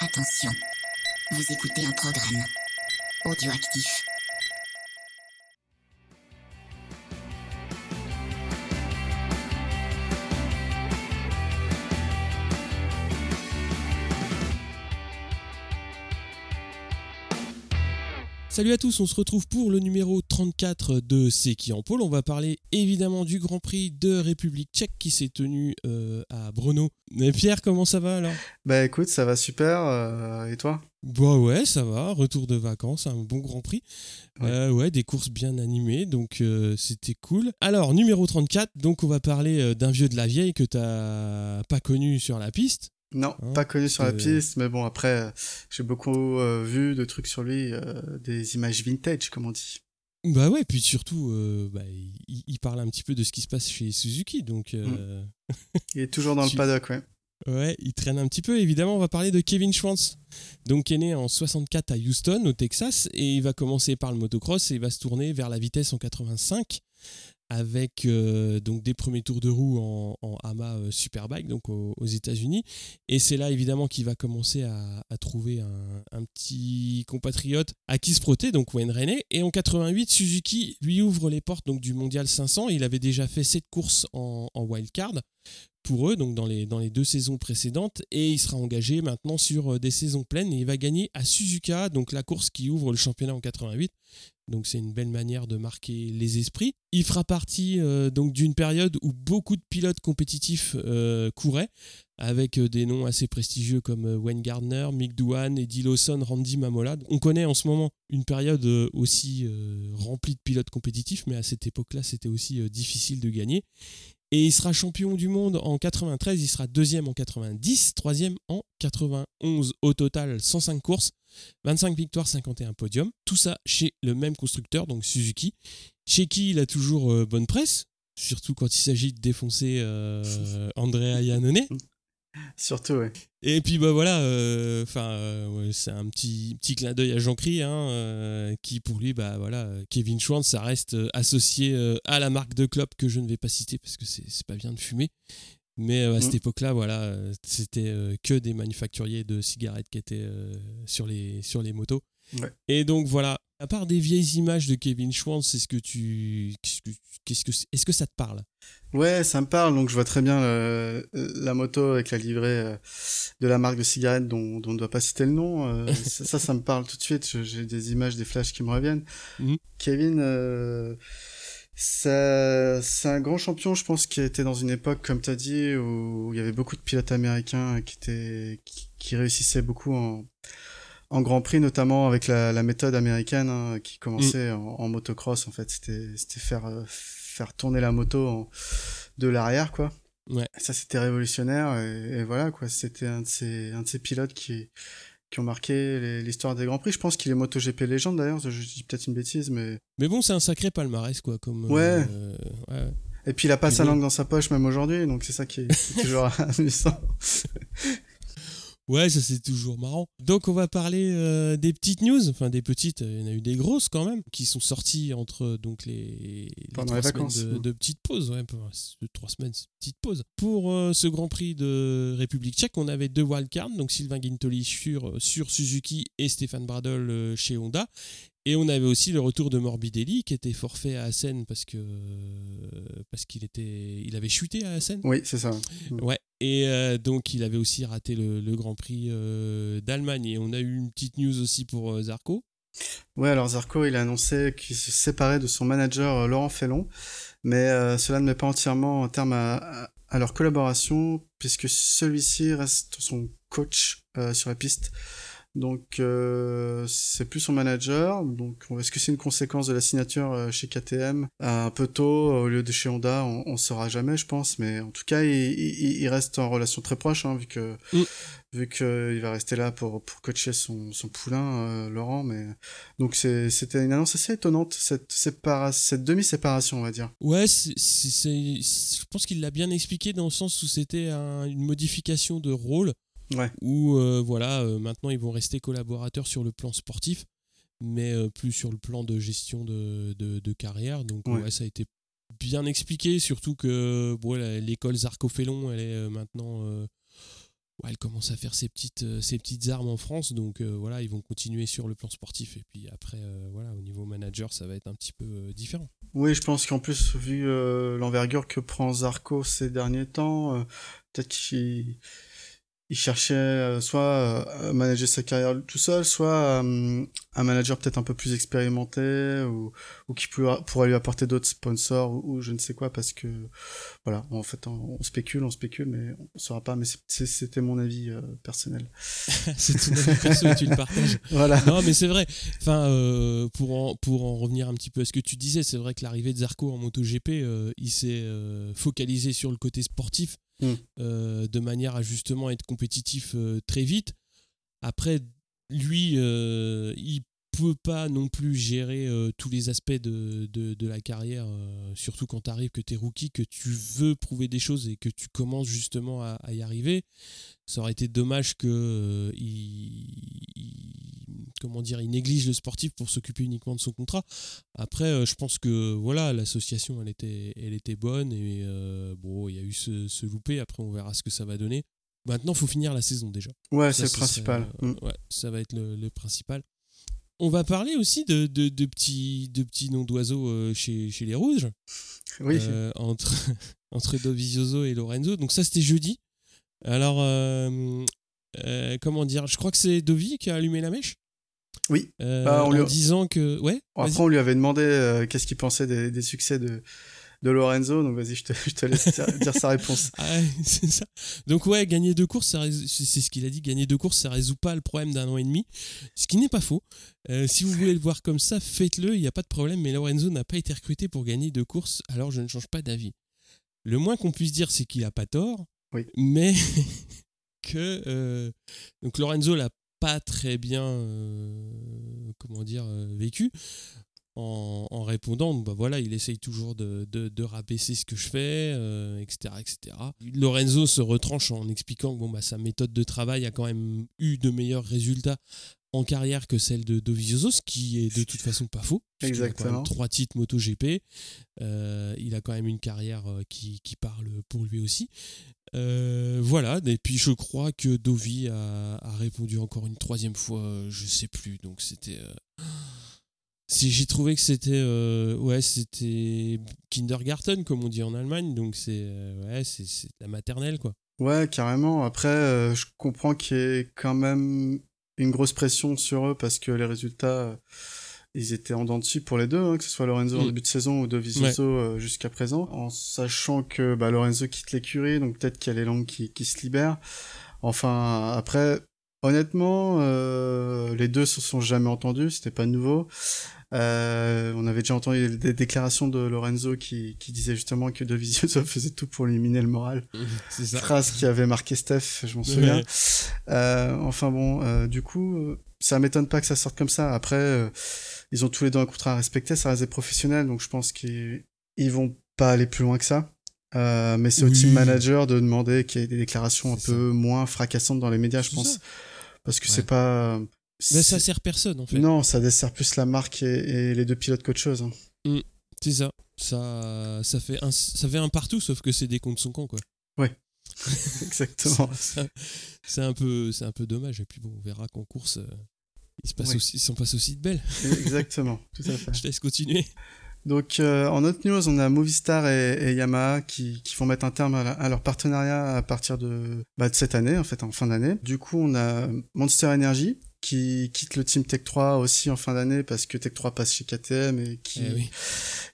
Attention, vous écoutez un programme audioactif. Salut à tous, on se retrouve pour le numéro 34 de C'est qui en pôle. On va parler évidemment du Grand Prix de République tchèque qui s'est tenu euh, à Brno. Mais Pierre, comment ça va alors? Bah écoute, ça va super. euh, et toi? Bah ouais, ça va, retour de vacances, un bon Grand Prix. Ouais. Euh, ouais, des courses bien animées, donc c'était cool. Alors, numéro 34, donc on va parler d'un vieux de la vieille que t'as pas connu sur la piste. Non, Hein, pas connu sur la piste, mais bon, après, j'ai beaucoup euh, vu de trucs sur lui, euh, des images vintage, comme on dit. Bah ouais, puis surtout, euh, bah, il, il parle un petit peu de ce qui se passe chez Suzuki, donc... euh, Il est toujours dans le paddock, ouais. Ouais, il traîne un petit peu. Évidemment, on va parler de Kevin Schwantz, donc qui est né en 64 à Houston, au Texas, et il va commencer par le motocross et il va se tourner vers la vitesse en 85 avec euh, donc des premiers tours de roue en, en AMA euh, Superbike, donc aux, États-Unis. Et c'est là évidemment qu'il va commencer à, trouver un, petit compatriote à qui se frotter, donc Wayne Rainey. Et en 88, Suzuki lui ouvre les portes donc du Mondial 500. Il avait déjà fait cette course en, en wildcard pour eux, donc dans les, deux saisons précédentes, et il sera engagé maintenant sur euh, des saisons pleines et il va gagner à Suzuka, donc la course qui ouvre le championnat en 88. Donc c'est une belle manière de marquer les esprits. Il fera partie euh, donc d'une période où beaucoup de pilotes compétitifs euh, couraient, avec des noms assez prestigieux comme Wayne Gardner, Mick Doohan, Eddie Lawson, Randy Mamola. On connaît en ce moment une période aussi remplie de pilotes compétitifs, mais à cette époque-là, c'était aussi difficile de gagner. Et il sera champion du monde en 93, il sera deuxième en 90, troisième en 91. Au total, 105 courses, 25 victoires, 51 podiums. Tout ça chez le même constructeur, donc Suzuki, chez qui il a toujours euh, bonne presse, surtout quand il s'agit de défoncer euh, Andrea Iannone. Surtout, ouais. Et puis bah voilà, euh, enfin euh, ouais, c'est un petit petit clin d'œil à Jean-Cri, hein, euh, qui pour lui bah voilà, Kevin Schwantz, ça reste associé euh, à la marque de clope que je ne vais pas citer parce que c'est c'est pas bien de fumer. Mais à cette Mhm. époque-là, voilà, c'était que des manufacturiers de cigarettes qui étaient sur les sur les motos. Ouais. Et donc voilà, à part des vieilles images de Kevin Schwantz, est-ce que tu qu'est-ce que est-ce que ça te parle? Ouais, ça me parle, donc je vois très bien euh, la moto avec la livrée euh, de la marque de cigarettes dont, dont on ne doit pas citer le nom. euh, ça, ça, ça me parle tout de suite. J'ai des images, des flashs qui me reviennent. Mhm. Kevin, euh, ça- c'est un grand champion, je pense, qui était dans une époque, comme tu as dit, où il y avait beaucoup de pilotes américains qui, étaient, qui, qui réussissaient beaucoup en, en Grand Prix, notamment avec la, la méthode américaine hein, qui commençait en, en motocross. En fait, c'était c'était faire, euh, faire tourner la moto en- de l'arrière, quoi. Ouais. Ça, c'était révolutionnaire. Et, et voilà, quoi. C'était un de ces, un de ces pilotes qui, qui ont marqué l'histoire des Grands Prix. Je pense qu'il est MotoGP légende, d'ailleurs. Je, dis peut-être une bêtise, mais... Mais bon, c'est un sacré palmarès quoi comme Ouais. euh, ouais. Et puis, il a pas sa langue dans sa poche, même aujourd'hui. Donc, c'est ça qui est, qui est toujours amusant. Ouais, ça c'est toujours marrant. Donc on va parler euh, des petites news, enfin des petites, il y en a eu des grosses quand même, qui sont sorties entre donc les, Pendant les vacances. de, de petites pauses, ouais, ces trois semaines, petite pause. Pour euh, ce Grand Prix de République Tchèque, on avait deux wildcards, donc Sylvain Guintoli sur, sur Suzuki et Stéphane Bradl euh, chez Honda. Et on avait aussi le retour de Morbidelli qui était forfait à Assen parce que parce qu'il était il avait chuté à Assen. Oui, c'est ça. Ouais, et euh, donc il avait aussi raté le, le Grand Prix euh, d'Allemagne. Et on a eu une petite news aussi pour euh, Zarco. Ouais, alors Zarco, il a annoncé qu'il se séparait de son manager euh, Laurent Fellon, mais cela ne met pas entièrement en terme à, à- à leur collaboration, puisque celui-ci reste son coach sur la piste. Donc, euh, c'est plus son manager. Donc, est-ce que c'est une conséquence de la signature euh, chez KTM euh, un peu tôt au lieu de chez Honda On, on saura jamais, je pense. Mais en tout cas, il, il- il reste en relation très proche, hein, vu que Mm. vu qu'il va rester là pour pour coacher son son poulain, euh, Laurent. Mais donc c'était une annonce assez étonnante cette sépara cette demi séparation, on va dire. Ouais, je pense qu'il l'a bien expliqué dans le sens où c'était un- une modification de rôle. Ouais. Où euh, voilà, euh, maintenant ils vont rester collaborateurs sur le plan sportif, mais euh, plus sur le plan de gestion de, de, de carrière. Donc Ouais. ouais, ça a été bien expliqué, surtout que bon, l'école Zarco-Fellon, elle est maintenant elle commence à faire ses petites, ses petites armes en France. Donc voilà, ils vont continuer sur le plan sportif. Et puis après, voilà, au niveau manager, ça va être un petit peu différent. Oui, je pense qu'en plus, vu l'envergure que prend Zarco ces derniers temps, peut-être qu'il il cherchait euh, soit euh, à manager sa carrière tout seul, soit euh, un manager peut-être un peu plus expérimenté ou, ou qui pourra- pourrait lui apporter d'autres sponsors ou, ou je ne sais quoi parce que voilà, en fait, on, on spécule, on spécule, mais on ne saura pas. Mais c'était mon avis euh, personnel. C'est ton avis perso et tu le partages. Voilà. Non, mais c'est vrai. Enfin, euh, pour, en, pour en revenir un petit peu à ce que tu disais, c'est vrai que l'arrivée de Zarco en MotoGP, euh, il s'est euh, focalisé sur le côté sportif Mm. euh, de manière à justement être compétitif euh, très vite. Après, lui, euh, il peut pas non plus gérer euh, tous les aspects de, de, de la carrière, euh, surtout quand tu arrives, que tu es rookie, que tu veux prouver des choses et que tu commences justement à, à y arriver. Ça aurait été dommage que euh, il, il- comment dire, il néglige le sportif pour s'occuper uniquement de son contrat. Après, je pense que voilà, l'association, elle était, elle était bonne et bon, il y a eu ce, ce loupé. Après, on verra ce que ça va donner. Maintenant, faut finir la saison déjà. Ouais, c'est le principal. serait, euh, Mm. ouais, ça va être le, le principal. On va parler aussi de, de, de petits, de petits noms d'oiseaux euh, chez, chez les Rouges, Oui. euh, entre, entre Dovizioso et Lorenzo. Donc ça, c'était jeudi. Alors, euh, euh, comment dire? Je crois que c'est Dovi qui a allumé la mèche. Oui. Bah, lui en disant que... Ouais. Après, on lui avait demandé qu'est-ce qu'il pensait des, des succès de, de Lorenzo. Donc, vas-y, je te, je te laisse dire, sa réponse. Ah ouais, c'est ça. Donc ouais, gagner deux courses, c'est c'est ce qu'il a dit, gagner deux courses, ça résout pas le problème d'un an et demi, ce qui n'est pas faux. Euh, si vous voulez le voir comme ça, faites-le, il n'y a pas de problème, mais Lorenzo n'a pas été recruté pour gagner deux courses, alors je ne change pas d'avis. Le moins qu'on puisse dire, c'est qu'il n'a pas tort, Oui. mais que euh, donc Lorenzo l'a pas très bien, euh, comment dire, euh, vécu. En, en répondant, bah voilà, il essaye toujours de, de, de rabaisser ce que je fais, euh, etc., etc. Lorenzo se retranche en expliquant que bon, bah, sa méthode de travail a quand même eu de meilleurs résultats en carrière que celle de Dovizioso, ce qui est de toute façon pas faux. puisqu'il a quand même Exactement. trois titres MotoGP. Euh, il a quand même une carrière euh, qui, qui parle pour lui aussi. Euh, voilà, et puis je crois que Dovi a, a répondu encore une troisième fois, je sais plus, donc c'était... euh, c'est- J'ai trouvé que c'était euh, ouais c'était kindergarten comme on dit en Allemagne donc c'est euh, ouais c'est c'est la maternelle quoi. Ouais, carrément. Après, euh, je comprends qu'il y ait quand même une grosse pression sur eux parce que les résultats, ils étaient en dents de pour les deux, hein, que ce soit Lorenzo en Mm. début de saison ou Dovizioso euh, jusqu'à présent. En sachant que bah, Lorenzo quitte l'écurie, donc peut-être qu'il y a les langues qui, qui se libèrent. Enfin, après, honnêtement, les deux se sont jamais entendus, c'était pas nouveau. Euh, on avait déjà entendu des déclarations de Lorenzo qui, qui disait justement que Dovizioso faisait tout pour éliminer le moral C'est ça. phrase qui avait marqué Steph, je m'en souviens. Ouais. Euh, enfin bon, euh, du coup, ça m'étonne pas que ça sorte comme ça. Après, euh, ils ont tous les deux un contrat à respecter, ça reste des professionnels, donc je pense qu'ils ils vont pas aller plus loin que ça. Euh, mais c'est au team manager de demander qu'il y ait des déclarations un peu moins fracassantes dans les médias, je pense. ça. Parce que Ouais. c'est pas. Mais ça sert personne en fait. Non, ça dessert plus la marque et, et les deux pilotes qu'autre chose. hein. C'est ça. Ça ça fait un ça fait un partout sauf que c'est des contre son camp quoi. Exactement. Ça- C'est un peu c'est un peu dommage et puis bon on verra qu'en course euh, il se passe Ouais. aussi il s'en passe aussi de belles. Exactement, tout à fait. Je te laisse continuer. Donc euh, en autre news, on a Movistar et, et Yamaha qui, qui vont mettre un terme à, la- à leur partenariat à partir de, bah, de cette année, en fait, en fin d'année. Du coup, on a Monster Energy qui quitte le team Tech 3 aussi en fin d'année parce que Tech 3 passe chez KTM et qui, Eh oui.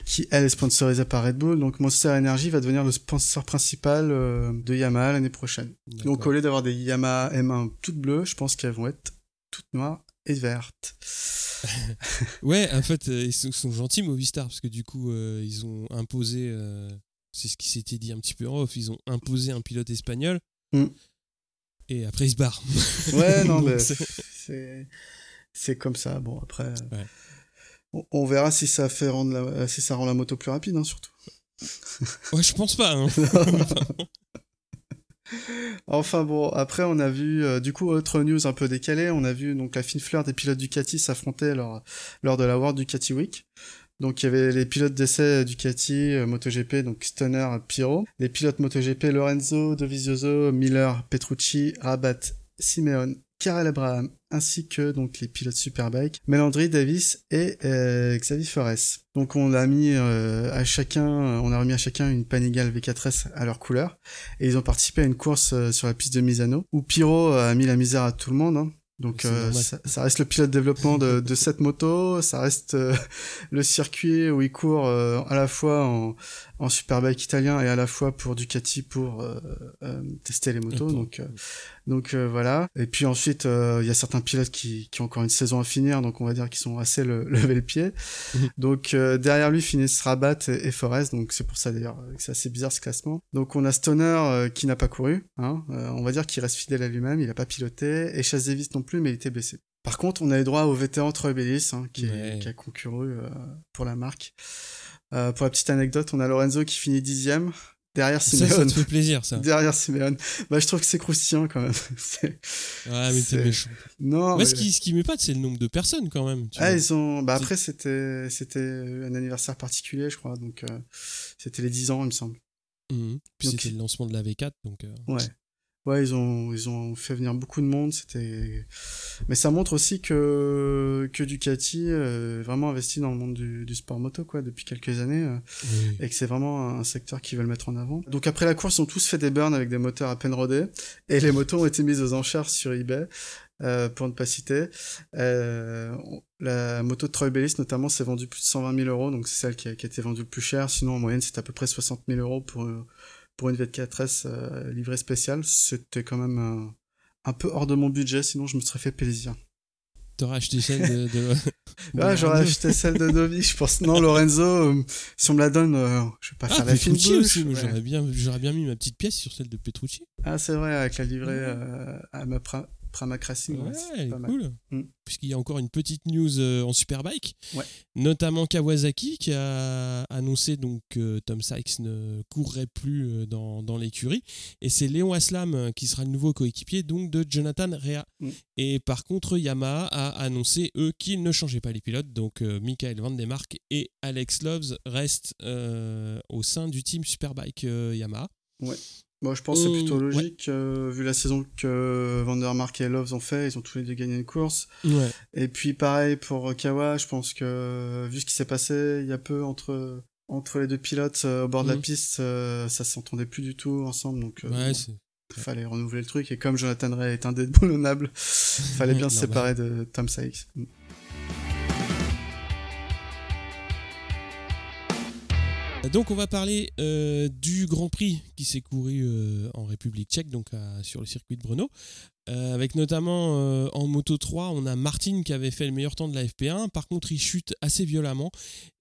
qui elle est sponsorisée par Red Bull. Donc Monster Energy va devenir le sponsor principal euh, de Yamaha l'année prochaine. Donc au lieu d'avoir des Yamaha M1 toutes bleues, je pense qu'elles vont être toutes noires et vertes. Ouais, en fait, euh, ils sont, sont gentils, Movistar, parce que du coup, euh, ils ont imposé, euh, c'est ce qui s'était dit un petit peu en off, ils ont imposé un pilote espagnol, Mm. et après ils se barrent. Ouais, non, mais c'est- c'est comme ça. Bon, après, euh, Ouais. on, on verra si ça fait rendre la, si ça rend la moto plus rapide, hein, surtout. Ouais, je pense pas. hein. Enfin bon, après on a vu, euh, du coup, autre news un peu décalée, on a vu donc la fine fleur des pilotes Ducati s'affronter lors, lors de la World Ducati Week. Donc il y avait les pilotes d'essai Ducati, euh, MotoGP, donc Stoner, Piro. Les pilotes MotoGP Lorenzo, Dovizioso, Miller, Petrucci, Rabat, Simeone, Karel Abraham, ainsi que donc les pilotes Superbike, Melandri, Davis et euh, Xavier Forest. Donc on a mis euh, à chacun, on a remis à chacun une Panigale V4S à leur couleur, et ils ont participé à une course euh, sur la piste de Misano, où Piro a mis la misère à tout le monde. Hein. Donc euh, ça, ça reste le pilote de développement de, de cette moto, ça reste euh, le circuit où il court euh, à la fois en, en superbike italien et à la fois pour Ducati pour euh, euh, tester les motos. Donc euh, donc voilà. Et puis ensuite il y a certains pilotes qui, qui ont encore une saison à finir, donc on va dire qu'ils sont assez le, levé le pied. Donc derrière lui finissent Rabat et, et Forest, donc c'est pour ça d'ailleurs que c'est assez bizarre ce classement. Donc on a Stoner qui n'a pas couru, hein, on va dire qu'il reste fidèle à lui-même, il a pas piloté, et Chaz Davis non plus, mais il était blessé. Par contre, on a eu droit au vétéran Troy Bellis, hein, qui, est- qui a concouru euh, pour la marque. Euh, pour la petite anecdote, on a Lorenzo qui finit dixième, derrière Ça, ça Simeone. te fait plaisir, ça. derrière Simeone. Bah, je trouve que c'est croustillant quand même. Ouais, mais C'est- t'es méchant. non, mais- ce qui, ce qui m'épate, c'est le nombre de personnes quand même. tu Ah, vois. ils ont. Bah après, c'était c'était un anniversaire particulier, je crois. Donc, euh, c'était les 10 ans, il me semble. Mhm. Puis c'était le lancement de la V4, donc. euh, Ouais. Ouais, ils ont, ils ont fait venir beaucoup de monde. C'était, mais ça montre aussi que que Ducati euh, est vraiment investi dans le monde du, du sport moto quoi depuis quelques années euh, oui. et que c'est vraiment un secteur qu'ils veulent mettre en avant. Donc après la course, ils ont tous fait des burns avec des moteurs à peine rodés et les motos ont été mises aux enchères sur eBay. Euh, pour ne pas citer, euh, la moto de Troy Bellis notamment s'est vendue plus de 120 000 euros, donc c'est celle qui a, qui a été vendue le plus cher. Sinon en moyenne c'est à peu près 60 000 euros pour euh, pour une V4S euh, livrée spéciale. C'était quand même euh, un peu hors de mon budget, sinon je me serais fait plaisir. T'aurais acheté celle de. de... Ah, j'aurais acheté celle de Dovi, je pense. Non, Lorenzo, euh, si on me la donne, euh, je vais pas Ah, faire la fine bouche. ouais. j'aurais bien, j'aurais bien mis ma petite pièce sur celle de Petrucci. Ah, c'est vrai, avec la livrée euh, à ma pra Pramac Racing. Ouais, ouais, pas cool. Mm. Puisqu'il y a encore une petite news euh, en Superbike, Ouais. notamment Kawasaki qui a annoncé donc que Tom Sykes ne courrait plus euh, dans, dans l'écurie. Et c'est Léon Aslam euh, qui sera le nouveau coéquipier donc de Jonathan Rea. Mm. Et par contre, Yamaha a annoncé, eux, qu'ils ne changeaient pas les pilotes. Donc euh, Michael Van et Alex Loves restent euh, au sein du team Superbike euh, Yamaha. Moi, je pense que c'est Oh, plutôt ouais. logique, euh, vu la saison que Vandermark et Loves ont fait, ils ont tous les deux gagné une course. Ouais. Et puis pareil pour Kawa, je pense que vu ce qui s'est passé il y a peu entre entre les deux pilotes euh, au bord de la Mhm. piste, euh, ça s'entendait plus du tout ensemble, donc euh, Ouais, bon, fallait renouveler le truc. Et comme Jonathan Ray est indéboulonnable, fallait bien se séparer de Tom Sykes. Donc on va parler euh, du Grand Prix qui s'est couru euh, en République tchèque, donc sur le circuit de Brno. Euh, avec notamment en Moto 3, on a Martin qui avait fait le meilleur temps de la FP1. Par contre, il chute assez violemment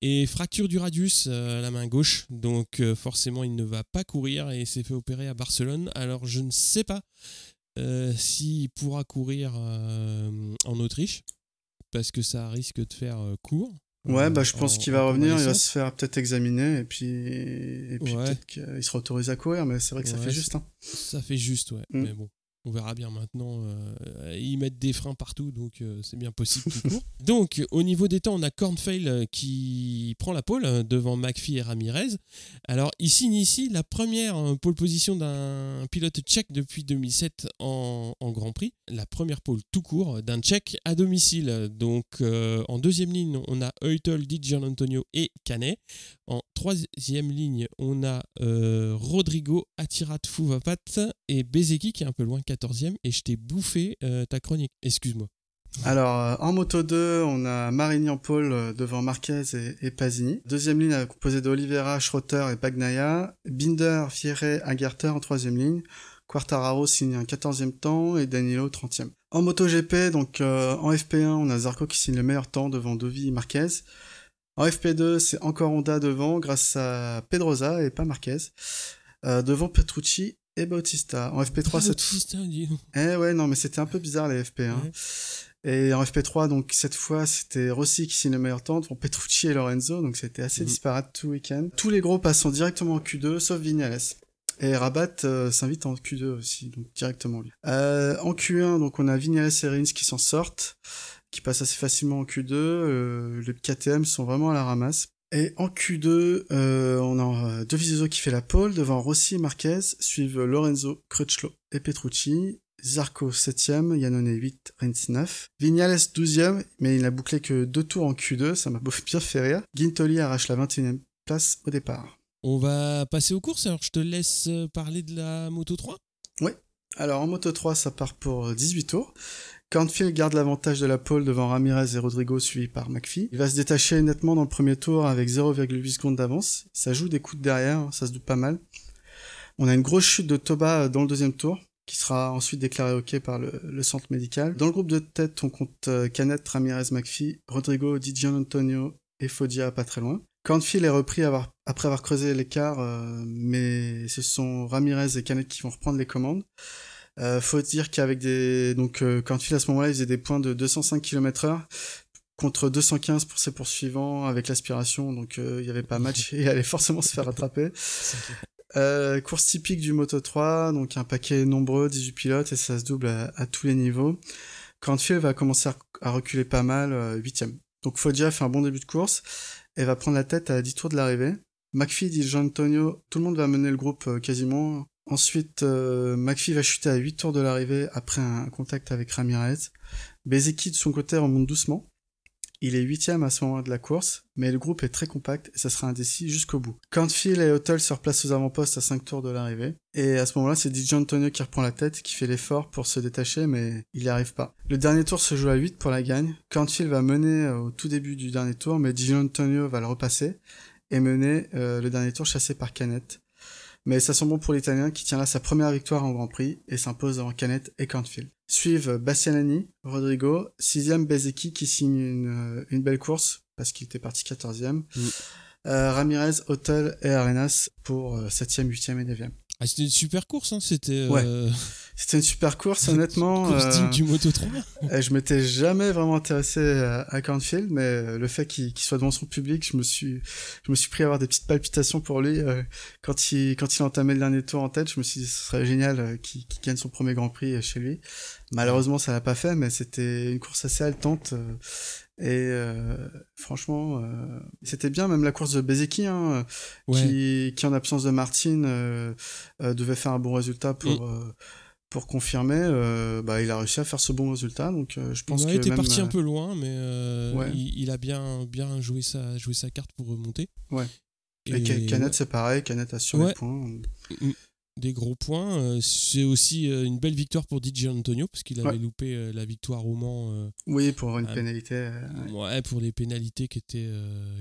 et fracture du radius à la main gauche. Donc forcément, il ne va pas courir et s'est fait opérer à Barcelone. Alors je ne sais pas s'il pourra courir en Autriche parce que ça risque de faire court. Ouais, bah je pense en- qu'il va en revenir, il va se faire peut-être examiner et puis et puis Ouais. peut-être qu'il sera autorisé à courir, mais c'est vrai que ça fait juste. Hein. Ça fait juste, ouais. Mm. Mais bon, on verra bien maintenant. euh, ils mettent des freins partout, donc euh, c'est bien possible donc, au niveau des temps, on a Cornfail euh, qui prend la pole euh, devant McPhee et Ramirez. Alors, il signe ici la première euh, pole position d'un pilote tchèque depuis 2007 en, en Grand Prix. La première pole tout court d'un tchèque à domicile. Donc, euh, en deuxième ligne, on a Eutel, Di Gian Antonio et Canet. En troisième ligne, on a euh, Rodrigo, Atirat Fuvapat et Bezeki qui est un peu loin, 14e. Et je t'ai bouffé euh, ta chronique. Excuse-moi. Alors, euh, en moto 2, on a Marini en pole euh, devant Marquez et, et Pasini. Deuxième ligne composée de Oliveira, et Bagnaia. Binder, Fierre, Agarter en troisième ligne. Quartararo signe un 14e temps et Danilo 30e. En moto GP, donc en FP1, on a Zarco qui signe le meilleur temps devant Dovi et Marquez. En FP2, c'est encore Honda devant grâce à Pedrosa et pas Marquez. Euh, devant Petrucci et Bautista. En FP3, cette fois... Bautista, dis. Eh ouais, non, mais c'était un peu bizarre les FP. Hein. Ouais. Et en FP3, donc cette fois, c'était Rossi qui signe le meilleur temps devant Petrucci et Lorenzo, donc c'était assez Mhm. disparate tout week-end. Tous les gros passant directement en Q2, sauf Vignales. Et Rabat euh, s'invite en Q2 aussi, donc directement lui. Euh, en Q1, donc on a Vignales et Rins qui s'en sortent, qui passe assez facilement en Q2. les KTM sont vraiment à la ramasse. Et en Q2, on a Dovizioso qui fait la pole devant Rossi et Marquez, suivent Lorenzo, Crutchlow et Petrucci. Zarco 7ème, Yannone 8, Rins 9. Vignales 12ème, mais il n'a bouclé que deux tours en Q2, ça m'a bien fait rire. Gintoli arrache la 21ème place au départ. On va passer aux courses, alors je te laisse euh, parler de la Moto 3 Oui, alors en Moto 3 ça part pour 18 tours. Cornfield garde l'avantage de la pole devant Ramirez et Rodrigo suivi par McPhee. Il va se détacher nettement dans le premier tour avec 0,8 secondes d'avance. Ça joue des coups de derrière, ça se doute pas mal. On a une grosse chute de Toba dans le deuxième tour qui sera ensuite déclaré OK par le, centre médical. Dans le groupe de tête, on compte euh, Canet, Ramirez, McPhee, Rodrigo, Di Antonio et Foggia pas très loin. Cornfield est repris après avoir creusé l'écart, euh, mais ce sont Ramirez et Canet qui vont reprendre les commandes. Euh, faut dire qu'avec des donc euh, Cornfield à ce moment-là, il faisait des points de 205 km/h contre 215 pour ses poursuivants avec l'aspiration, donc il n'y avait pas match et il allait forcément se faire rattraper. Euh, course typique du Moto 3, donc un paquet nombreux, 18 pilotes, et ça se double à, tous les niveaux. Cantfield va commencer à, reculer pas mal, 8 euh, Donc Foggia fait un bon début de course, et va prendre la tête à 10 tours de l'arrivée. McPhee dit Jean Antonio, tout le monde va mener le groupe euh, quasiment. Ensuite, McPhee va chuter à 8 tours de l'arrivée après un contact avec Ramirez. Bezeki de son côté remonte doucement. Il est huitième à ce moment de la course, mais le groupe est très compact et ça sera indécis jusqu'au bout. Cantfield et Hotel se replacent aux avant-postes à 5 tours de l'arrivée. Et à ce moment-là, c'est DJ Antonio qui reprend la tête, qui fait l'effort pour se détacher, mais il n'y arrive pas. Le dernier tour se joue à 8 pour la gagne. Cantfield va mener euh, au tout début du dernier tour, mais DJ Antonio va le repasser et mener euh, le dernier tour chassé par Canet. Mais ça sent bon pour l'Italien qui tient là sa première victoire en Grand Prix et s'impose devant Canet et Cantfield. Suivent Bastianani, Rodrigo, 6ème Bezeki qui signe une, une belle course parce qu'il était parti 14ème. Mm. Euh, Ramirez, Hotel et Arenas pour 7ème, 8ème et 9ème. Ah, c'était une super course, hein. c'était. Ouais. Euh, c'était une super course, honnêtement. course digne euh, du Moto 3. et je m'étais jamais vraiment intéressé à, à Cornfield, mais le fait qu'il soit devant son public, je me suis, je me suis pris à avoir des petites palpitations pour lui. quand il, quand il entamait le dernier tour en tête, je me suis dit ce serait génial qu'il gagne son premier Grand Prix chez lui. Malheureusement, ça l'a pas fait, mais c'était une course assez haletante. Et euh, franchement, euh, c'était bien, même la course de Bezeki, hein, qui, qui, en absence de Martin, euh, devait faire un bon résultat pour, mm. pour confirmer. bah, il a réussi à faire ce bon résultat, donc je pense qu'il était parti un peu loin, mais il, a bien, bien joué, sa, joué sa carte pour remonter. Ouais. Et, Canet, c'est pareil, Canet a sur les points. Mm des gros points. Euh, c'est aussi euh, une belle victoire pour DJ Antonio parce qu'il avait loupé euh, la victoire au Mans. oui, pour une pénalité. Ouais. pour des pénalités qui étaient,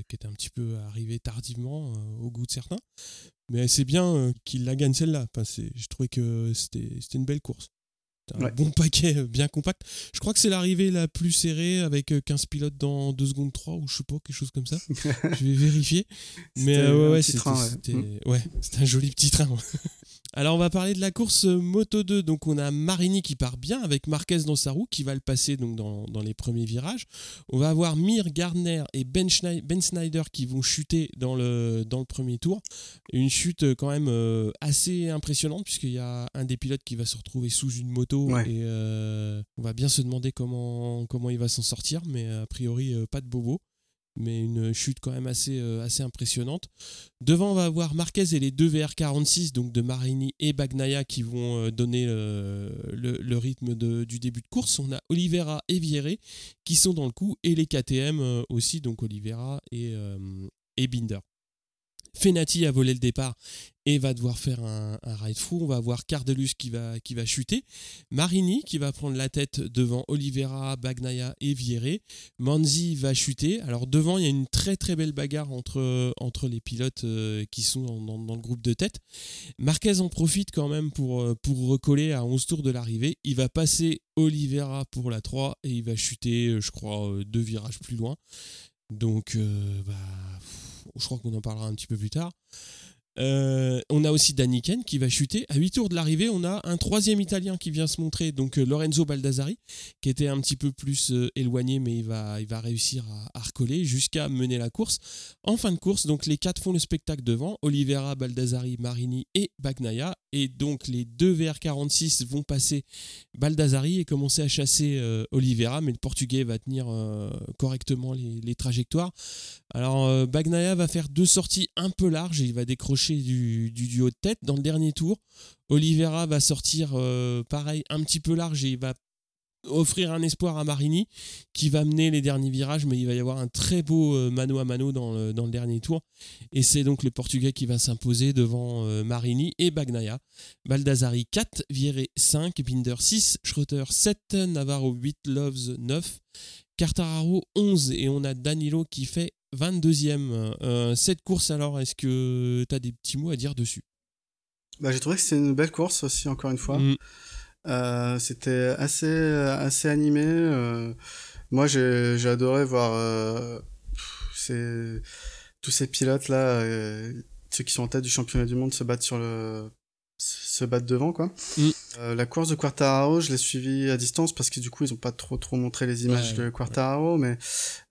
qui étaient un petit peu arrivées tardivement au goût de certains. Mais c'est bien qu'il la gagne celle-là. Enfin, je trouvais que c'était une belle course. Un bon paquet bien compact. Je crois que c'est l'arrivée la plus serrée avec 15 pilotes dans 2 secondes 3 ou je sais pas, quelque chose comme ça. je vais vérifier. Mais ouais, ouais, c'était ouais, un joli petit train. Alors on va parler de la course Moto 2. Donc on a Marini qui part bien avec Marquez dans sa roue qui va le passer donc dans, les premiers virages. On va avoir Mir, Gardner et Ben, ben, Snyder qui vont chuter dans le, dans le premier tour. Une chute quand même euh, assez impressionnante puisqu'il y a un des pilotes qui va se retrouver sous une moto et euh, on va bien se demander comment, comment il va s'en sortir mais a priori euh, pas de bobo mais une chute quand même assez, euh, assez impressionnante. Devant, on va avoir Marquez et les deux VR46, donc de Marini et Bagnaia, qui vont euh, donner euh, le, rythme du début de course. On a Oliveira et Vieré qui sont dans le coup, et les KTM aussi, donc Oliveira et, et Binder. Fenati a volé le départ et va devoir faire un, ride through. On va voir Cardelus qui va, chuter. Marini qui va prendre la tête devant Oliveira, Bagnaia et Vieré. Manzi va chuter. Alors devant, il y a une très très belle bagarre entre, les pilotes euh, qui sont dans, le groupe de tête. Marquez en profite quand même pour, euh, recoller à 11 tours de l'arrivée. Il va passer Oliveira pour la 3 et il va chuter, euh, je crois, deux virages plus loin. Donc, bah je crois qu'on en parlera un petit peu plus tard. Euh, on a aussi Daniken qui va chuter. À 8 tours de l'arrivée, on a un troisième Italien qui vient se montrer, donc euh, Lorenzo Baldassari, qui était un petit peu plus euh, éloigné, mais il va, il va réussir à, à recoller jusqu'à mener la course. En fin de course, donc les quatre font le spectacle devant Oliveira, Baldassari, Marini et Bagnaia. Et donc les deux VR46 vont passer Baldassari et commencer à chasser euh, Oliveira, mais le Portugais va tenir correctement les, trajectoires. Alors Bagnaia va faire deux sorties un peu larges et il va décrocher du, du duo de tête. Dans le dernier tour. Oliveira va sortir euh, pareil un petit peu large et il va offrir un espoir à Marini qui va mener les derniers virages. Mais il va y avoir un très beau euh, mano à mano dans le, dans le dernier tour. Et c'est donc le Portugais qui va s'imposer devant euh, Marini et Bagnaia. Baldassari 4, Vieré 5, Binder 6, Schroeter 7, Navarro 8, Loves 9 Cartararo 11 et on a Danilo qui fait 22e. Euh, cette course alors, est-ce que tu as des petits mots à dire dessus? Bah, j'ai trouvé que c'était une belle course aussi, encore une fois. Mm. Euh, c'était assez, assez animé. euh, moi, j'ai adoré voir ces, tous ces pilotes-là, ceux qui sont en tête du championnat du monde, se battre sur le se battre devant quoi. Mm. Euh, la course de Quartararo, je l'ai suivi à distance parce que du coup ils ont pas trop trop montré les images Ouais, de Quartararo, mais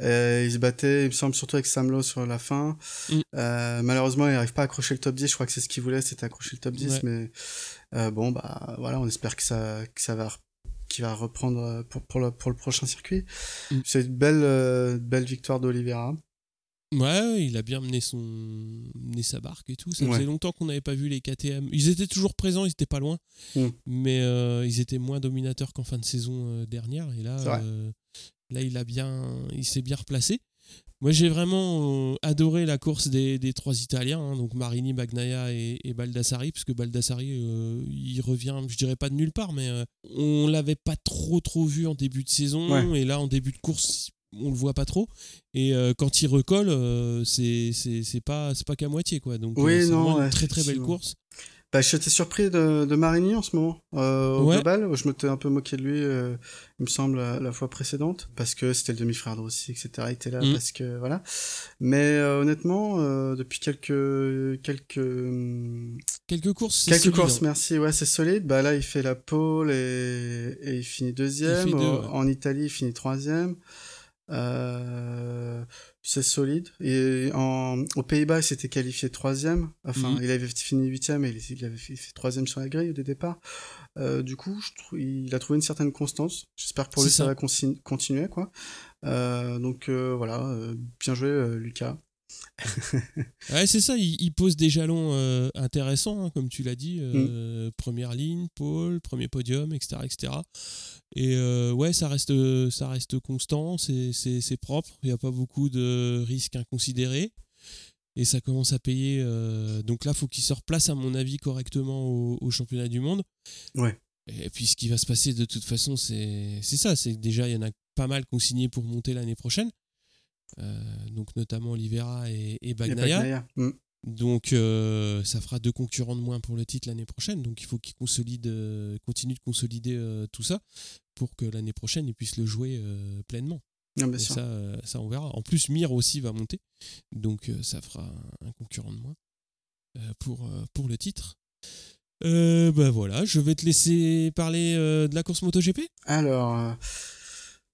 euh, ils se battaient, il me semble surtout avec Samlo sur la fin. Mm. Euh, malheureusement, il n'arrive pas à accrocher le top 10. Je crois que c'est ce qu'il voulait, c'était accrocher le top 10, Ouais. mais bon bah voilà, on espère que ça que ça va reprendre pour pour le pour le prochain circuit. Mm. C'est une belle belle victoire d'Oliveira. Ouais, il a bien mené, son... mené sa barque et tout. Ça Ouais. faisait longtemps qu'on n'avait pas vu les KTM. Ils étaient toujours présents, ils étaient pas loin, Mm. mais euh, ils étaient moins dominateurs qu'en fin de saison euh, dernière. Et là, euh, là, il a bien, il s'est bien replacé. Moi, j'ai vraiment euh, adoré la course des, des trois Italiens, hein, donc Marini, Bagnaia et, et Baldassari, parce que Baldassari, euh, il revient, je dirais pas de nulle part, mais euh, on l'avait pas trop trop vu en début de saison, Ouais. et là en début de course, on le voit pas trop. Et euh, quand il recolle, euh, c'est pas c'est pas qu'à moitié quoi. Donc Oui, euh, c'est une très très belle course. Bah, j'étais surpris de, de Marini en ce moment. Euh, au Ouais. global, je m'étais un peu moqué de lui, euh, il me semble, la, la fois précédente, parce que c'était le demi-frère de Rossi, etc. Il était là, Mm. parce que voilà. Mais honnêtement, depuis quelques quelques Quelques courses, quelques solide, courses, hein. merci, ouais, c'est solide. Bah là, il fait la pole et, et il finit deuxième. Il fait deux, Au- ouais. En Italie, il finit troisième. Euh, c'est solide. Et en, aux Pays-Bas, il s'était qualifié troisième. Enfin, Mhm. il avait fini huitième et il, avait fait, troisième sur la grille dès départ. Euh, du coup, je il a trouvé une certaine constance. J'espère que pour lui, ça, ça. va continuer, quoi. Euh, donc voilà, bien joué, Lucas. Ouais, c'est ça, il, il pose des jalons euh, intéressants, hein, comme tu l'as dit. Mm. euh, Première ligne, pôle, premier podium, etc. etc. Et euh, ouais, ça reste, ça reste constant, c'est c'est- c'est propre, il n'y a pas beaucoup de risques inconsidérés. Et ça commence à payer. donc là, faut qu'il se replace, à mon avis, correctement au, au championnat du monde. Ouais. Et puis ce qui va se passer de toute façon, c'est c'est ça. C'est déjà, il y en a pas mal consignés pour monter l'année prochaine. Euh, donc notamment Oliveira et, et Bagnaia. Mm. Donc euh, ça fera deux concurrents de moins pour le titre l'année prochaine. Donc il faut qu'il consolide, euh, continue de consolider tout ça pour que l'année prochaine il puisse le jouer pleinement. Non, bien Et sûr. ça, ça on verra. En plus Mir aussi va monter, donc ça fera un, concurrent de moins pour, pour le titre. Euh, bah voilà, je vais te laisser parler de la course MotoGP. Alors,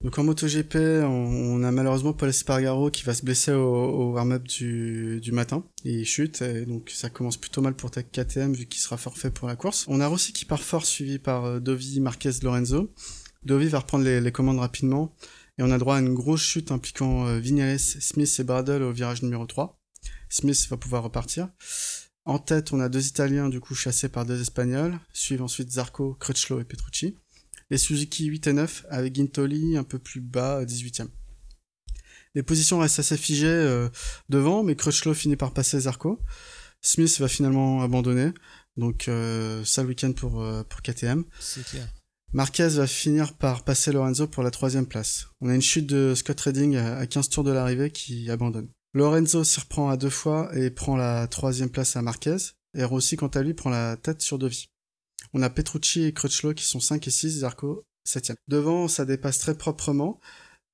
donc en MotoGP, on, a malheureusement Paul Espargaro qui va se blesser au, warm-up du, matin. Il chute, et donc ça commence plutôt mal pour KTM vu qu'il sera forfait pour la course. On a Rossi qui part fort, suivi par euh, Dovi, Marquez, Lorenzo. Dovi va reprendre les, les commandes rapidement, et on a droit à une grosse chute impliquant euh, Vignales, Smith et Bradle au virage numéro 3. Smith va pouvoir repartir. En tête, on a deux Italiens du coup chassés par deux Espagnols, suivent ensuite Zarco, Crutchlow et Petrucci. Les Suzuki 8 et 9 avec Gintoli un peu plus bas, 18ème. Les positions restent assez figées euh, devant, mais Crutchlow finit par passer Zarco. Smith va finalement abandonner, donc euh, sale week-end pour, euh, pour KTM. C'est clair. Marquez va finir par passer Lorenzo pour la troisième place. On a une chute de Scott Redding à à 15 tours de l'arrivée qui abandonne. Lorenzo s'y reprend à deux fois et prend la troisième place à Marquez. Et Rossi, quant à lui, prend la tête sur Devi. On a Petrucci et Crutchlow qui sont 5 et 6, Zarco 7 Devant, ça dépasse très proprement.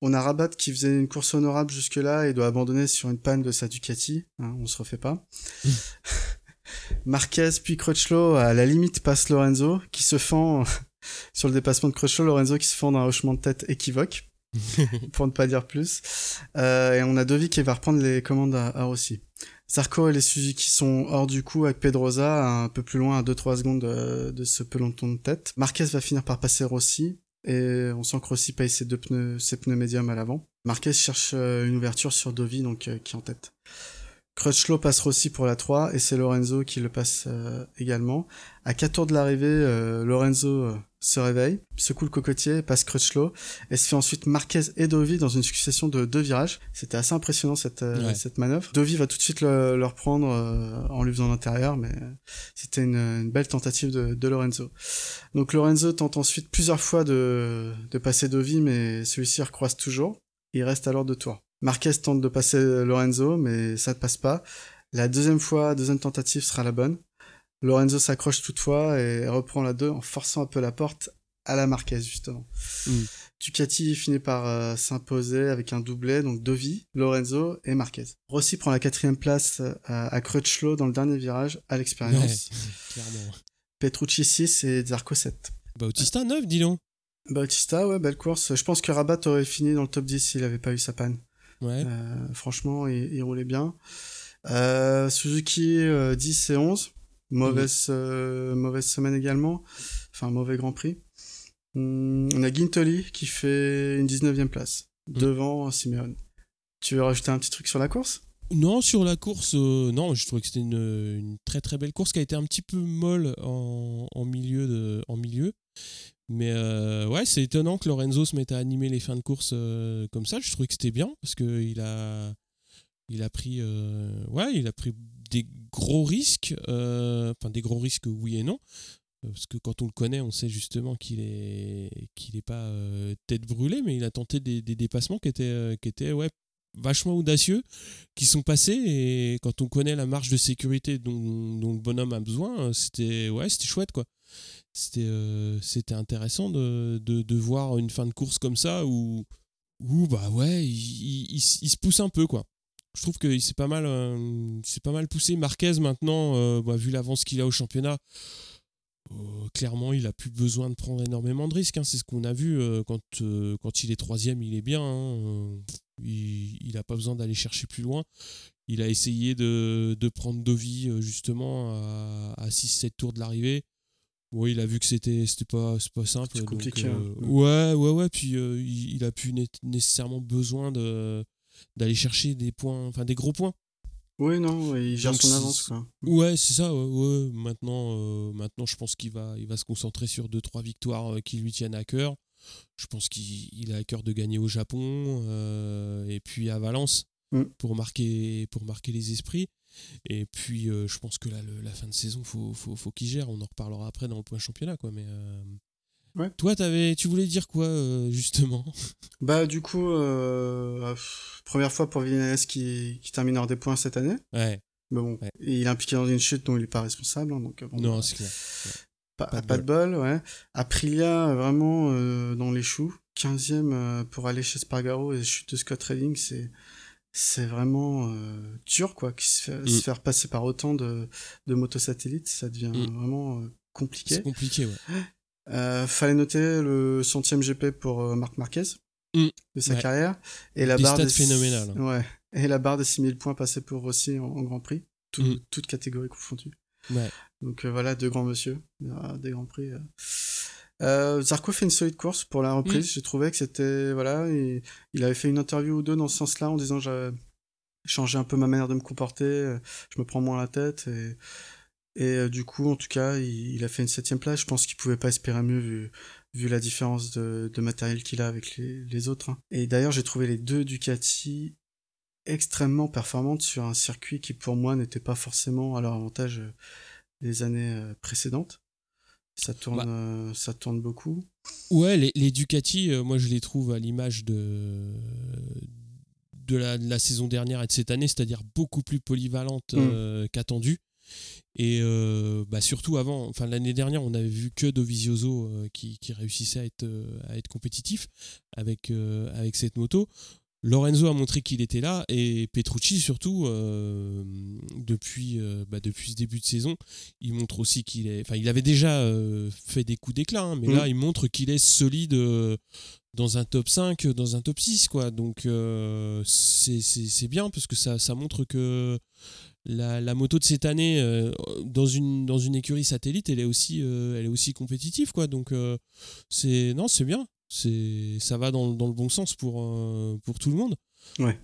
On a Rabat qui faisait une course honorable jusque-là et doit abandonner sur une panne de sa Ducati. Hein, on se refait pas. Marquez puis Crutchlow à la limite passe Lorenzo qui se fend sur le dépassement de Crutchlow, Lorenzo qui se fend d'un hochement de tête équivoque pour ne pas dire plus. Euh, et on a Dovi qui va reprendre les commandes à, à Rossi. Zarco et les Suzuki sont hors du coup avec Pedrosa un peu plus loin à 2-3 secondes de, ce peloton de tête. Marquez va finir par passer Rossi et on sent que Rossi paye ses deux pneus, ses pneus médiums à l'avant. Marquez cherche euh, une ouverture sur Dovi donc euh, qui est en tête. Crutchlow passe Rossi pour la 3 et c'est Lorenzo qui le passe euh, également. À 4 tours de l'arrivée, euh, Lorenzo euh, se réveille, secoue le cocotier, passe Crutchlow et se fait ensuite Marquez et Dovi dans une succession de deux virages. C'était assez impressionnant cette, ouais. cette manœuvre. Dovi va tout de suite le, le reprendre en lui faisant l'intérieur, mais c'était une, une, belle tentative de, de, Lorenzo. Donc Lorenzo tente ensuite plusieurs fois de, de passer Dovi, mais celui-ci recroise toujours. Il reste alors de tour. Marquez tente de passer Lorenzo, mais ça ne passe pas. La deuxième fois, deuxième tentative sera la bonne. Lorenzo s'accroche toutefois et reprend la 2 en forçant un peu la porte à la Marquez, justement. Mm. Ducati finit par euh, s'imposer avec un doublé, donc Dovi, Lorenzo et Marquez. Rossi prend la quatrième place euh, à Crutchlow dans le dernier virage à l'expérience. Ouais, Petrucci 6 et Zarco 7. Bautista 9, dis donc. Bautista, ouais, belle course. Je pense que Rabat aurait fini dans le top 10 s'il n'avait pas eu sa panne. Ouais. Euh, franchement, il, il, roulait bien. Euh, Suzuki euh, 10 et 11. Mauvaise, mmh. mauvaise semaine également. Enfin, mauvais Grand Prix. Mmh, on a Gintoli qui fait une 19e place. Mmh. Devant Simeone. Tu veux rajouter un petit truc sur la course? Non, sur la course, euh, non, je trouvais que c'était une, une, très très belle course qui a été un petit peu molle en, en milieu. De, en milieu. Mais euh, ouais, c'est étonnant que Lorenzo se mette à animer les fins de course euh, comme ça. Je trouvais que c'était bien parce qu'il a, il a pris, euh, ouais, il a pris des gros risques. Enfin, des gros risques, oui et non. Parce que quand on le connaît, on sait justement qu'il est, qu'il est pas tête brûlée, mais il a tenté des, des dépassements qui étaient, qui étaient ouais, vachement audacieux qui sont passés et quand on connaît la marge de sécurité dont, dont le bonhomme a besoin c'était ouais c'était chouette quoi c'était euh, c'était intéressant de, de, de, voir une fin de course comme ça où, où bah ouais il, il, se pousse un peu quoi je trouve qu'il s'est pas mal euh, c'est pas mal poussé Marquez maintenant euh, bah, vu l'avance qu'il a au championnat clairement, il a plus besoin de prendre énormément de risques. Hein. C'est ce qu'on a vu quand, quand il est troisième, il est bien. Hein. Il n'a pas besoin d'aller chercher plus loin. Il a essayé de, de prendre Dovi justement à, à 6-7 tours de l'arrivée. Oui, il a vu que c'était c'était pas pas simple. C'est compliqué. Donc, hein. Ouais, ouais, ouais. Puis il, il, a plus nécessairement besoin de d'aller chercher des points, enfin des gros points. Oui, non, il gère Donc, son avance. Quoi. Ouais, c'est ça. Ouais, ouais. Maintenant, euh, maintenant, je pense qu'il va, il va se concentrer sur deux, trois victoires euh, qui lui tiennent à cœur. Je pense qu'il a à cœur de gagner au Japon euh, et puis à Valence mm. pour, marquer, pour marquer les esprits. Et puis, euh, je pense que là, le, la fin de saison, faut, faut, faut qu'il gère. On en reparlera après dans le point championnat, quoi. Mais Ouais. Toi, avais, tu voulais dire quoi, euh, justement? Bah, du coup, euh, première fois pour Vinales qui, qui termine hors des points cette année. Ouais. Mais bon, ouais. il est impliqué dans une chute dont il n'est pas responsable. Hein, donc, bon, non, c'est clair. Ouais. Pas, pas, de, pas bol. de bol, ouais. Aprilia, vraiment euh, dans les choux. 15e euh, pour aller chez Spargaro et chute de Scott Redding, c'est c'est vraiment euh, dur, quoi. Qui se, fait, mm. se faire passer par autant de, de motosatellites, ça devient mm. vraiment compliqué. C'est compliqué, ouais. Euh, fallait noter le centième GP pour euh, Marc Marquez mmh. de sa ouais. carrière et la des barre des phénoménales. Ouais. Et la barre des 6000 points passée pour Rossi en, en Grand Prix, tout, mmh. toutes catégories confondues. Ouais. Donc euh, voilà, deux grands monsieur, des Grands Prix. Euh, Zarco fait une solide course pour la reprise. Mmh. J'ai trouvé que c'était voilà, il, il, avait fait une interview ou deux dans ce sens-là en disant j'ai changé un peu ma manière de me comporter, je me prends moins la tête et et euh, du coup, en tout cas, il, il, a fait une septième place. Je pense qu'il pouvait pas espérer mieux vu, vu la différence de, de matériel qu'il a avec les, les autres. Hein. Et d'ailleurs, j'ai trouvé les deux Ducati extrêmement performantes sur un circuit qui, pour moi, n'était pas forcément à leur avantage les années euh, précédentes. Ça tourne, bah. euh, ça tourne beaucoup. Ouais, les, les Ducati, euh, moi, je les trouve à l'image de de la, de la, saison dernière et de cette année, c'est-à-dire beaucoup plus polyvalente mmh. euh, qu'attendu. Et euh, bah surtout avant, enfin l'année dernière, on avait vu que Dovizioso euh, qui, qui, réussissait à être, euh, à être compétitif avec, euh, avec cette moto. Lorenzo a montré qu'il était là et Petrucci surtout depuis bah, depuis ce début de saison il montre aussi qu'il est enfin il avait déjà fait des coups d'éclat hein, mais Mm. là il montre qu'il est solide dans un top 5 dans un top 6 quoi. Donc c'est bien parce que ça, ça montre que la, la moto de cette année euh, dans une dans une écurie satellite elle est aussi euh, elle est aussi compétitive quoi. Donc euh, c'est non c'est bien c'est ça va dans, dans le bon sens pour euh, pour tout le monde Ouais.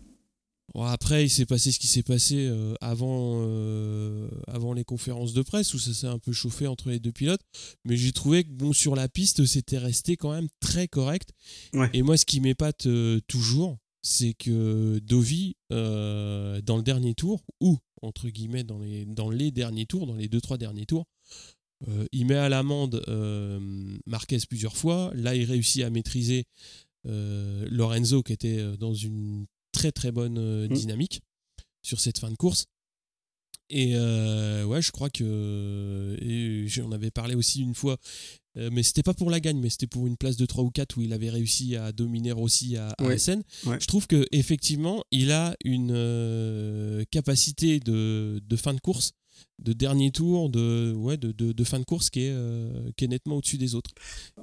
Bon, après il s'est passé ce qui s'est passé euh, avant euh, avant les conférences de presse où ça s'est un peu chauffé entre les deux pilotes mais j'ai trouvé que bon sur la piste c'était resté quand même très correct Ouais. et moi ce qui m'épate toujours c'est que Dovi dans le dernier tour ou entre guillemets dans les dans les derniers tours dans les deux trois derniers tours euh, il met à l'amende euh, Marquez plusieurs fois là il réussit à maîtriser euh, Lorenzo qui était dans une très très bonne Mm. dynamique sur cette fin de course et ouais je crois que et j'en avais parlé aussi une fois mais c'était pas pour la gagne mais c'était pour une place de 3 ou 4 où il avait réussi à dominer Rossi à, à Ouais. Essen Ouais. je trouve que effectivement il a une capacité de, de fin de course de dernier tour de, ouais, de, de, de fin de course qui est, euh, qui est nettement au-dessus des autres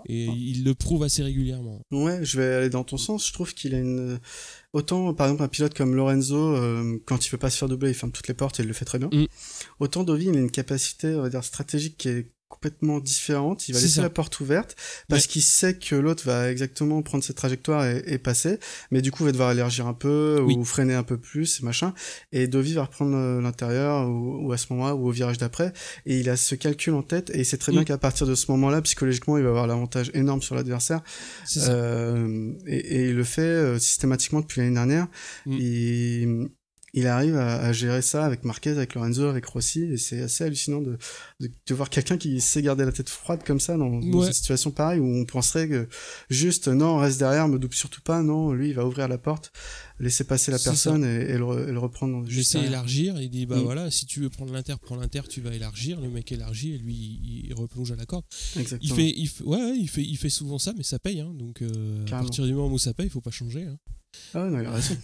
et il le prouve assez régulièrement Ouais, je vais aller dans ton sens. Je trouve qu'il a une. Autant, par exemple, un pilote comme Lorenzo, euh, quand il veut pas se faire doubler, il ferme toutes les portes et il le fait très bien. Mm. Autant Dovi, il a une capacité, on va dire, stratégique qui est complètement différente. Il va laisser ça. la porte ouverte parce qu'il sait que l'autre va exactement prendre cette trajectoire et, et passer. Mais du coup, il va devoir élargir un peu Oui. ou freiner un peu plus et machin. Et Dovi va reprendre euh, l'intérieur ou, ou à ce moment-là ou au virage d'après. Et il a ce calcul en tête et il sait très bien Mm. qu'à partir de ce moment-là, psychologiquement, il va avoir l'avantage énorme sur l'adversaire. Euh, et, et il le fait euh, systématiquement depuis l'année dernière. Mm. Il, il arrive à, à gérer ça avec Marquez, avec Lorenzo, avec Rossi, et c'est assez hallucinant de, de, de voir quelqu'un qui sait garder la tête froide comme ça dans, dans Ouais. une situation pareille où on penserait que juste non, reste derrière, me double surtout pas, non, lui il va ouvrir la porte, laisser passer la personne et, et le, re- et le reprendre juste derrière. d'élargir, il dit bah Mm. voilà, si tu veux prendre l'inter, prends l'inter, tu vas élargir. Le mec élargit et lui il, il replonge à la corde. Il Exactement. fait, il fait- ouais, ouais, il fait, il fait souvent ça, mais ça paye. hein. donc euh, à partir du moment où ça paye, il faut pas changer. hein. Ah ouais, non, il a raison.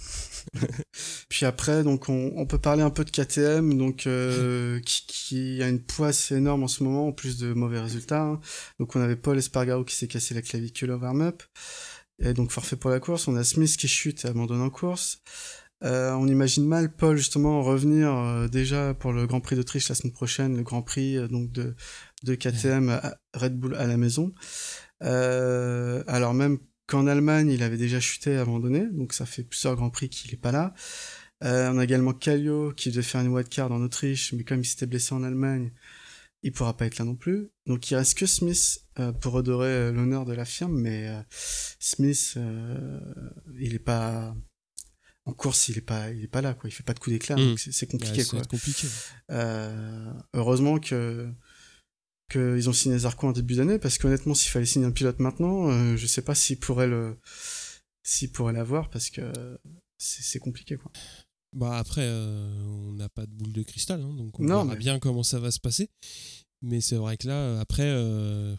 Puis après, donc on, peut parler un peu de KTM, donc euh, qui, a une poisse énorme en ce moment, en plus de mauvais résultats. hein. Donc on avait Paul Espargaro qui s'est cassé la clavicule au warm-up, et donc forfait pour la course. On a Smith qui chute et abandonne en course. Euh, on imagine mal Paul justement revenir euh, déjà pour le Grand Prix d'Autriche la semaine prochaine, le Grand Prix donc de, de KTM à Red Bull à la maison. Alors même qu'en Allemagne, il avait déjà chuté et abandonné, donc ça fait plusieurs Grands Prix qu'il est pas là. Euh, on a également Kallio qui devait faire une wildcard en Autriche, mais comme il s'était blessé en Allemagne, il pourra pas être là non plus. Donc il reste que Smith euh, pour redorer euh, l'honneur de la firme, mais euh, Smith, il est pas en course, il est pas, il est pas là quoi. Il fait pas de coup d'éclat, Mm. donc c'est compliqué quoi. compliqué. Heureusement que qu'ils ont signé Zarco en début d'année parce qu'honnêtement s'il fallait signer un pilote maintenant euh, je sais pas s'il pourrait le s'il pourrait l'avoir parce que c'est compliqué quoi Bah après, euh, on n'a pas de boule de cristal, hein, donc on Non, verra mais- bien comment ça va se passer. Mais c'est vrai que là, après, euh,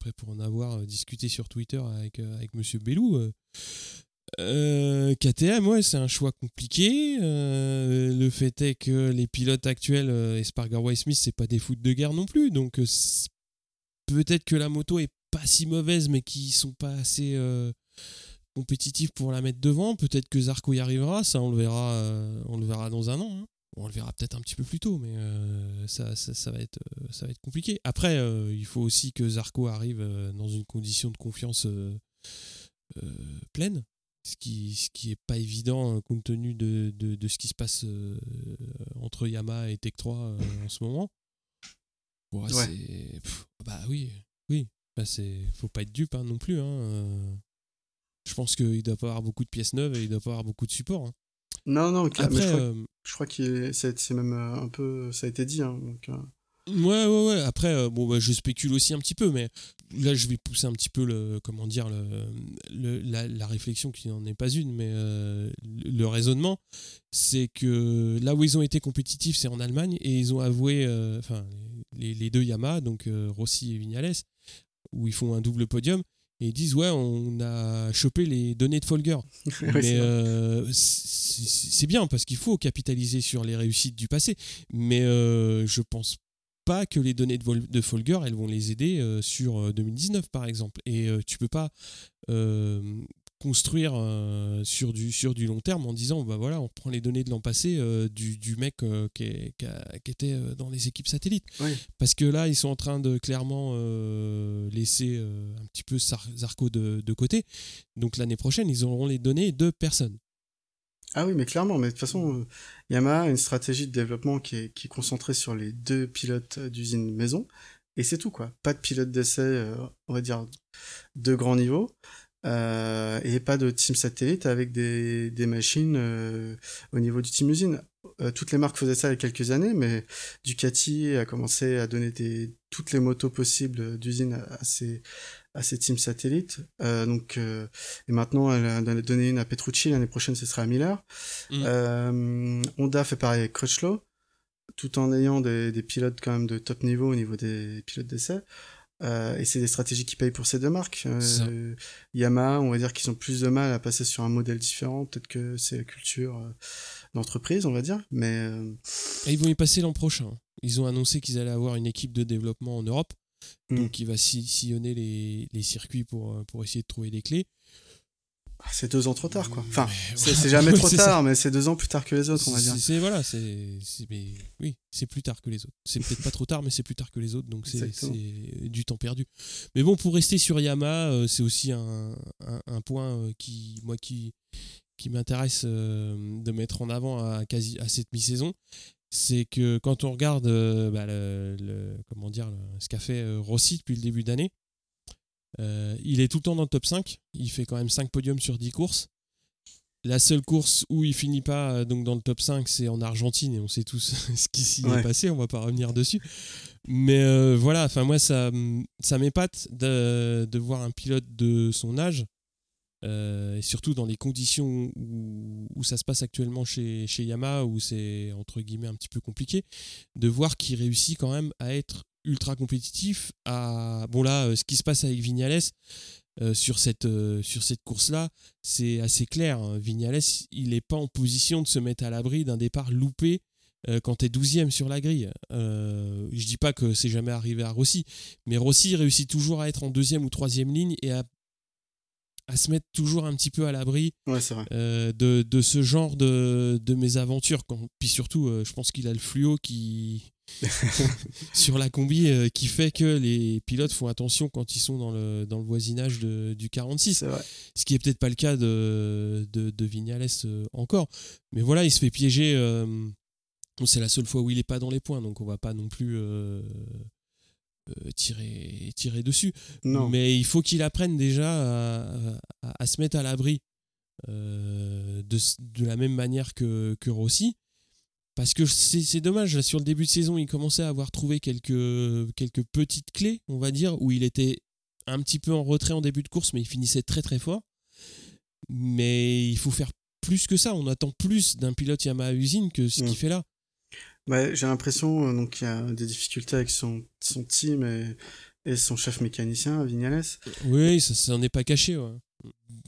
après pour en avoir discuté sur Twitter avec, avec Monsieur Bellou, euh, KTM, ouais, c'est un choix compliqué. Euh, le fait est que les pilotes actuels, euh, Espargaro et Smith, c'est pas des foot de guerre non plus. Donc peut-être que la moto est pas si mauvaise, mais qui sont pas assez compétitifs pour la mettre devant. Peut-être que Zarco y arrivera, ça on le verra, on le verra dans un an. hein. On le verra peut-être un petit peu plus tôt, mais ça, va être, ça va être compliqué. Après, il faut aussi que Zarco arrive dans une condition de confiance pleine, ce qui, ce qui est pas évident euh, compte tenu de, de, de ce qui se passe euh, entre Yamaha et Tech 3 euh, en ce moment. Ouais, Ouais. c'est- pff, bah oui, oui. Bah, c'est, faut pas être dupe hein, non plus. hein. Je pense qu'il doit pas avoir beaucoup de pièces neuves et il doit pas avoir beaucoup de support. hein. non non ok, mais Après, je crois, euh, est- c'est même un peu ça a été dit hein, donc Ouais, ouais, ouais. Après, euh, bon, bah, je spécule aussi un petit peu, mais là, je vais pousser un petit peu le, comment dire, le, le- la, la réflexion qui n'en est pas une, mais euh, le, raisonnement, c'est que là où ils ont été compétitifs, c'est en Allemagne, et ils ont avoué, euh, enfin, les, les deux Yamaha, donc Rossi et Vignales, où ils font un double podium, et ils disent ouais on a chopé les données de Folger. Mais c'est euh, bien parce qu'il faut capitaliser sur les réussites du passé. Mais euh, je pense pas que les données de, Vol- de Folger elles vont les aider euh, sur euh, 2019 par exemple. Et euh, tu peux pas euh, construire euh, sur, du, sur du long terme en disant bah voilà on prend les données de l'an passé euh, du, du mec euh, qui, est- qui a- qui était euh, dans les équipes satellites. Oui. Parce que là ils sont en train de clairement euh, laisser euh, un petit peu Zarco de, de côté. Donc l'année prochaine ils auront les données de personne. Ah oui, mais clairement, mais de toute façon, euh, Yamaha a une stratégie de développement qui est, qui est concentrée sur les deux pilotes euh, d'usine maison, et c'est tout, quoi. Pas de pilote d'essai, euh, on va dire, de grand niveau, et pas de team satellite avec des, des machines au niveau du team usine. Toutes les marques faisaient ça il y a quelques années, mais Ducati a commencé à donner des, toutes les motos possibles d'usine à ses, à ses teams satellites. Euh, donc, euh, et maintenant, elle a donné une à Petrucci, l'année prochaine, ce sera à Miller. Mm. Euh, Honda fait pareil avec Crutchlow, tout en ayant des, des pilotes quand même de top niveau au niveau des pilotes d'essai. Et c'est des stratégies qui payent pour ces deux marques. Yamaha, on va dire qu'ils ont plus de mal à passer sur un modèle différent. Peut-être que c'est la culture d'entreprise, on va dire. Mais Et ils vont y passer l'an prochain. Ils ont annoncé qu'ils allaient avoir une équipe de développement en Europe, Mm. donc qui va si- sillonner les, les circuits pour, euh, pour essayer de trouver des clés. ah, c'est deux ans trop tard, quoi. Enfin, c'est voilà. jamais trop ça. tard, mais c'est deux ans plus tard que les autres, on va dire. C'est voilà, c'est oui, c'est plus tard que les autres. C'est peut-être pas trop tard, mais c'est plus tard que les autres, donc c'est du temps perdu. Mais bon, pour rester sur Yamaha, euh, c'est aussi un, un, un point euh, qui moi qui qui m'intéresse euh, de mettre en avant à quasi à cette mi-saison, c'est que quand on regarde euh, bah, le, le- comment dire le- ce qu'a fait euh, Rossi depuis le début d'année, euh, il est tout le temps dans le top 5. Il fait quand même 5 podiums sur 10 courses. La seule course où il finit pas donc dans le top 5, c'est en Argentine et on sait tous ce qui s'y Ouais. est passé, on va pas revenir dessus. Mais euh, voilà, enfin moi ça, ça m'épate de, de voir un pilote de son âge, et surtout dans les conditions où, ça se passe actuellement chez, chez Yamaha, où c'est entre guillemets un petit peu compliqué, de voir qu'il réussit quand même à être ultra compétitif. À... Bon là, euh, ce qui se passe avec Vignales euh, sur cette, euh, cette course-là, c'est assez clair. hein. Vignales, il n'est pas en position de se mettre à l'abri d'un départ loupé euh, quand tu es 12e sur la grille. Euh, je dis pas que c'est jamais arrivé à Rossi, mais Rossi réussit toujours à être en deuxième ou troisième ligne et à, à se mettre toujours un petit peu à l'abri Ouais, euh, de, de ce genre de, de mésaventures. Quand, puis surtout, euh, je pense qu'il a le fluo qui sur la combi euh, qui fait que les pilotes font attention quand ils sont dans le, dans le voisinage de- du 46. C'est vrai. Ce qui est peut-être pas le cas de, de, Vignales encore. Mais voilà, il se fait piéger. bon, c'est la seule fois où il n'est pas dans les points, donc on va pas non plus tirer, tirer dessus. Non. Mais il faut qu'il apprenne déjà à, à- à se mettre à l'abri euh, de, la même manière que, que Rossi. Parce que c'est dommage, là, sur le début de saison, il commençait à avoir trouvé quelques, quelques petites clés, on va dire, où il était un petit peu en retrait en début de course, mais il finissait très très fort. Mais il faut faire plus que ça. On attend plus d'un pilote Yamaha usine que ce Mm. qu'il fait là. Bah, j'ai l'impression euh, donc qu'il y a des difficultés avec son, son team et, et son chef mécanicien, Vignales. Oui, ça ça n'en est pas caché. ouais.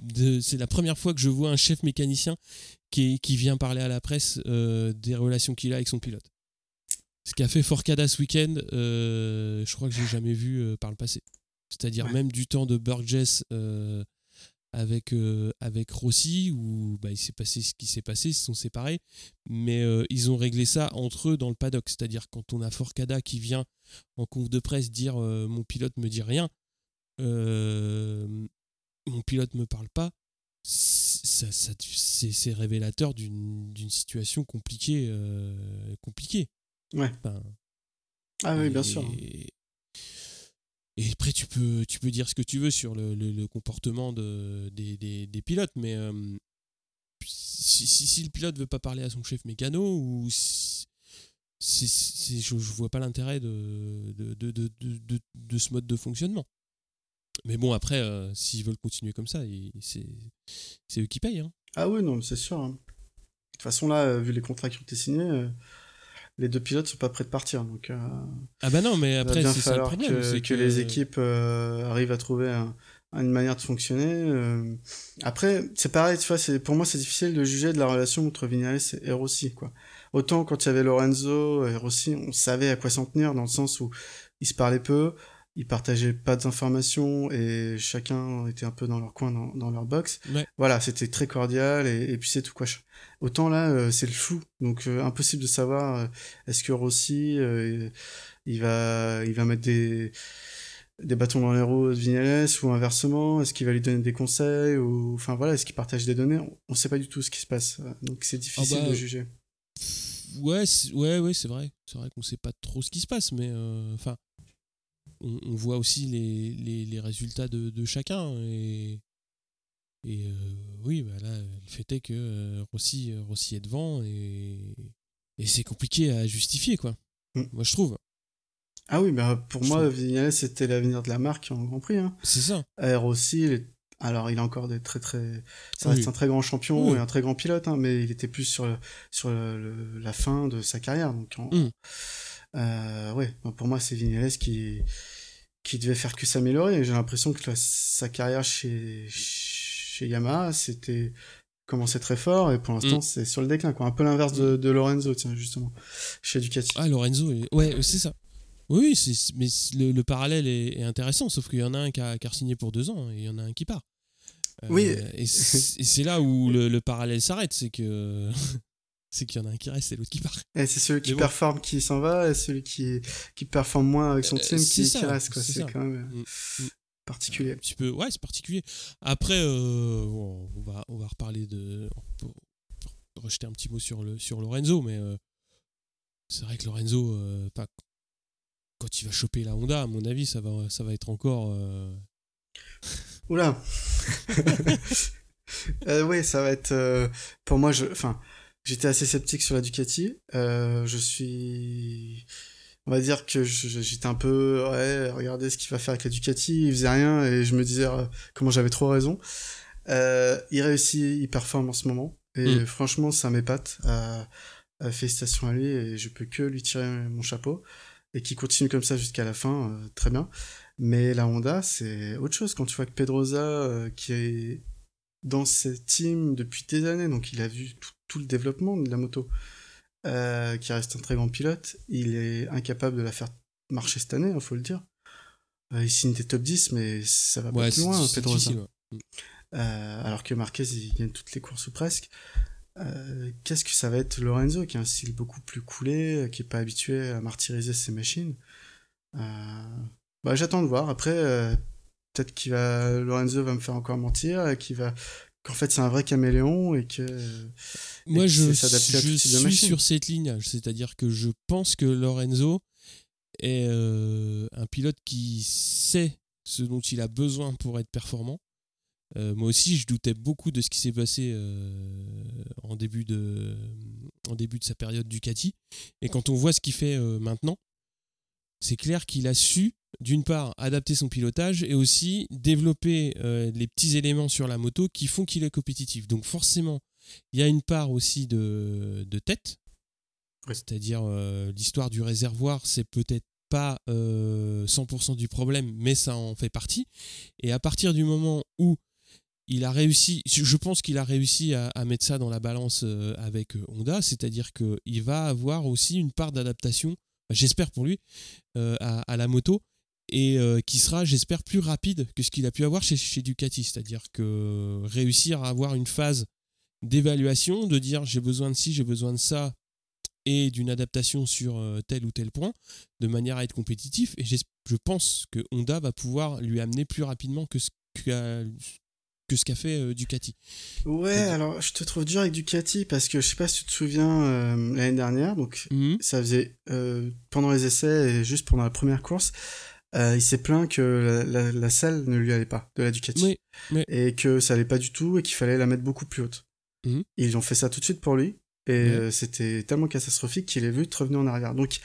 De- C'est la première fois que je vois un chef mécanicien qui, qui vient parler à la presse euh, des relations qu'il a avec son pilote. Ce qu'a fait Forcada ce week-end, euh, je crois que j'ai jamais vu par le passé. C'est-à-dire Ouais. même du temps de Burgess euh, avec, euh, avec Rossi, où bah, il s'est passé ce qui s'est passé, ils se sont séparés, mais euh, ils ont réglé ça entre eux dans le paddock. C'est-à-dire quand on a Forcada qui vient en conf de presse dire euh, mon pilote me dit rien, mon pilote me parle pas, ça, ça- c'est révélateur d'une situation compliquée. compliquée. Ouais. Enfin, Ah oui, bien et- sûr. Et après, tu peux, tu peux dire ce que tu veux sur le, le- comportement de, des, des- des pilotes, mais euh, si, si- le pilote veut pas parler à son chef mécano, ou si- je, je vois pas l'intérêt de, de, de, de, ce mode de fonctionnement. Mais bon, après, euh, s'ils veulent continuer comme ça, c'est eux qui payent. hein. Ah oui, non, c'est sûr. hein. De toute façon, là, euh, vu les contrats qui ont été signés, les deux pilotes sont pas prêts de partir. Donc, euh, Ah bah non, mais après, c'est ça le problème. que, c'est que les équipes euh, arrivent à trouver un, une manière de fonctionner. euh. Après, c'est pareil, tu vois, c'est, pour moi, c'est difficile de juger de la relation entre Vignales et Rossi, quoi. Autant quand il y avait Lorenzo et Rossi, on savait à quoi s'en tenir, dans le sens où ils se parlaient peu, ils partageaient pas d'informations et chacun était un peu dans leur coin, dans, dans leur box. Ouais. Voilà, c'était très cordial et, et puis c'est tout, quoi. Autant là, euh, c'est le flou, donc euh, impossible de savoir euh, est-ce que Rossi, il va, il va mettre des des bâtons dans les roues de Vignales ou inversement? Est-ce qu'il va lui donner des conseils ou enfin voilà, est-ce qu'il partage des données? On ne sait pas du tout ce qui se passe, donc c'est difficile bah, de juger. Ouais, c'est- ouais, ouais, c'est vrai. C'est vrai qu'on sait pas trop ce qui se passe, mais enfin, on, on voit aussi les, les, les résultats de, de chacun et et euh, oui, bah là, le fait est que euh, Rossi, euh, Rossi est devant et et c'est compliqué à justifier quoi. Mm. Moi, je trouve. Ah oui, bah pour Je moi, Vignales c'était l'avenir de la marque en Grand Prix. Hein. C'est ça. R aussi, il est- alors il a encore des très très, ça reste un très grand champion Oui. et un très grand pilote, hein, mais il était plus sur le- sur le- la fin de sa carrière. Donc en- Mm. Euh, ouais, pour moi c'est Vignales qui qui devait faire que s'améliorer. J'ai l'impression que la- sa carrière chez chez Yamaha c'était commençait très fort et pour l'instant Mm. c'est sur le déclin quoi. Un peu l'inverse de, de Lorenzo tiens justement chez Ducati. Ah, Lorenzo, ouais, c'est ça. Oui, mais le, le parallèle est, est intéressant, sauf qu'il y en a un qui a, qui a signé pour deux ans et il y en a un qui part. Euh, Oui. Et c'est, et c'est là où le, le parallèle s'arrête, c'est que c'est qu'il y en a un qui reste et l'autre qui part. Et c'est celui qui bon. performe qui s'en va et celui qui, qui performe moins avec son Euh, team qui, ça, qui reste. quoi. c'est quand même euh, Mm, mm. particulier. Un petit peu, ouais, c'est particulier. Après, euh, bon, on va, on va reparler de, on peut rejeter un petit mot sur le, sur Lorenzo, mais euh, c'est vrai que Lorenzo, euh, pas- quand il va choper la Honda, à mon avis, ça va, ça va être encore. Oula euh, Oui, ça va être... euh, pour moi, je, enfin, j'étais assez sceptique sur la Ducati. Euh, je suis... On va dire que j'étais un peu... Ouais, regardez ce qu'il va faire avec la Ducati. Il faisait rien et je me disais euh, comment j'avais trop raison. Euh, il réussit, il performe en ce moment. Et Mm. franchement, ça m'épate. Euh, euh, félicitations à lui et je peux que lui tirer mon chapeau. Et qu'il continue comme ça jusqu'à la fin, euh, très bien. Mais la Honda, c'est autre chose. Quand tu vois que Pedrosa, qui est dans ce team depuis des années, donc il a vu tout, tout le développement de la moto, euh, qui reste un très grand pilote, il est incapable de la faire marcher cette année, il faut le dire. Euh, il signe des top 10, mais ça va pas plus loin, Pedrosa. ouais. Euh, alors que Marquez, il gagne toutes les courses ou presque. Qu'est-ce que ça va être Lorenzo, qui a un style beaucoup plus coulé, qui est pas habitué à martyriser ses machines? Bah, J'attends de voir. Après, peut-être qu'il va, Lorenzo va me faire encore mentir, et qu'il va, qu'en fait c'est un vrai caméléon et que. Moi, et je, à suis sur cette ligne, c'est-à-dire que je pense que Lorenzo est euh, un pilote qui sait ce dont il a besoin pour être performant. Euh, moi aussi, je doutais beaucoup de ce qui s'est passé euh, en, début de, en début de sa période Ducati. Et quand on voit ce qu'il fait maintenant, c'est clair qu'il a su, d'une part, adapter son pilotage et aussi développer euh, les petits éléments sur la moto qui font qu'il est compétitif. Donc forcément, il y a une part aussi de, de tête, Oui. c'est-à-dire euh, l'histoire du réservoir, c'est peut-être pas euh, 100% du problème, mais ça en fait partie. Et à partir du moment où il a réussi, je pense qu'il a réussi à, à mettre ça dans la balance euh, avec euh, Honda, c'est-à-dire qu'il va avoir aussi une part d'adaptation, j'espère pour lui, euh, à, la moto et euh, qui sera, j'espère, plus rapide que ce qu'il a pu avoir chez, chez Ducati. C'est-à-dire que réussir à avoir une phase d'évaluation, de dire j'ai besoin de ci, j'ai besoin de ça, et d'une adaptation sur euh, tel ou tel point, de manière à être compétitif. Et je pense que Honda va pouvoir lui amener plus rapidement que ce qu'a que ce qu'a fait euh, Ducati. Ouais, alors je te trouve dur avec Ducati parce que je sais pas si tu te souviens euh, l'année dernière, donc Mhm. ça faisait euh, pendant les essais et juste pendant la première course, euh, il s'est plaint que la, la, la selle ne lui allait pas de la Ducati Oui, et que ça allait pas du tout et qu'il fallait la mettre beaucoup plus haute. Mhm. Ils ont fait ça tout de suite pour lui et c'était tellement catastrophique qu'il est vu de revenir en arrière. Donc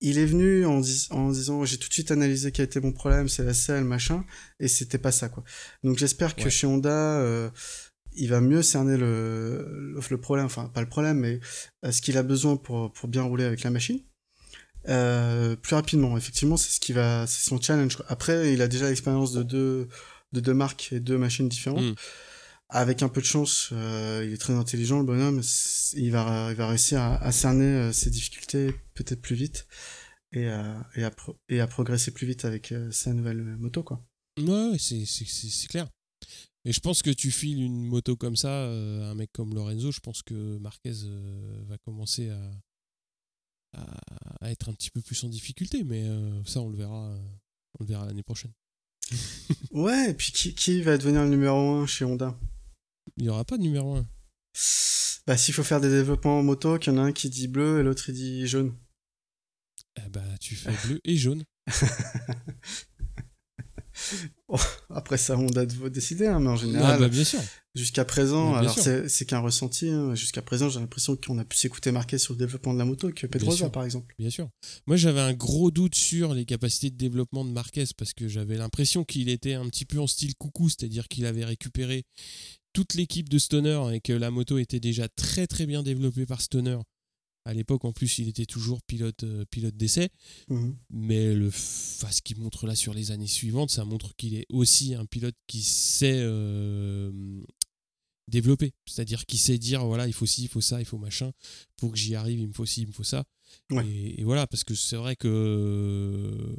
il est venu en, dis- en disant j'ai tout de suite analysé quel était mon problème, c'est la selle, machin, et c'était pas ça quoi. Donc j'espère que Ouais. chez Honda, euh, il va mieux cerner le, le, problème, enfin pas le problème, mais euh, ce qu'il a besoin pour, pour bien rouler avec la machine. Euh, plus rapidement, effectivement, c'est ce qui va, c'est son challenge. quoi. Après, il a déjà l'expérience de deux, de deux marques et deux machines différentes. Mm. Avec un peu de chance, euh, il est très intelligent, le bonhomme. Il va, il va réussir à, à cerner euh, ses difficultés peut-être plus vite et, à- et, à, pro- et à progresser plus vite avec euh, sa nouvelle moto, quoi. Ouais, c'est, clair. Et je pense que tu files une moto comme ça euh, à un mec comme Lorenzo, je pense que Marquez euh, va commencer à, à, à être un petit peu plus en difficulté, mais euh, ça on le verra, on le verra l'année prochaine. Ouais, et puis qui, qui va devenir le numéro 1 chez Honda? Il n'y aura pas de numéro 1. Bah, s'il faut faire des développements en moto, qu'il y en a un qui dit bleu et l'autre il dit jaune. Eh bah, tu fais bleu et jaune. Après, ça, Honda doit décider, hein, mais en Ah général, bah, bien sûr. jusqu'à présent, bien alors c'est qu'un ressenti, hein, jusqu'à présent, j'ai l'impression qu'on a plus écouté Marquez sur le développement de la moto que Pedrosa, par exemple. Bien sûr. Moi, j'avais un gros doute sur les capacités de développement de Marquez parce que j'avais l'impression qu'il était un petit peu en style coucou, c'est-à-dire qu'il avait récupéré toute l'équipe de Stoner et que la moto était déjà très très bien développée par Stoner. À l'époque, en plus, il était toujours pilote, euh, pilote d'essai. Mhm. Mais le, enfin, ce qu'il montre là sur les années suivantes, ça montre qu'il est aussi un pilote qui sait euh, développer. C'est-à-dire qui sait dire voilà, il faut ci, il faut ça, il faut machin. Pour que j'y arrive, il me faut ci, il me faut ça. Ouais. Et, et voilà, parce que c'est vrai que euh,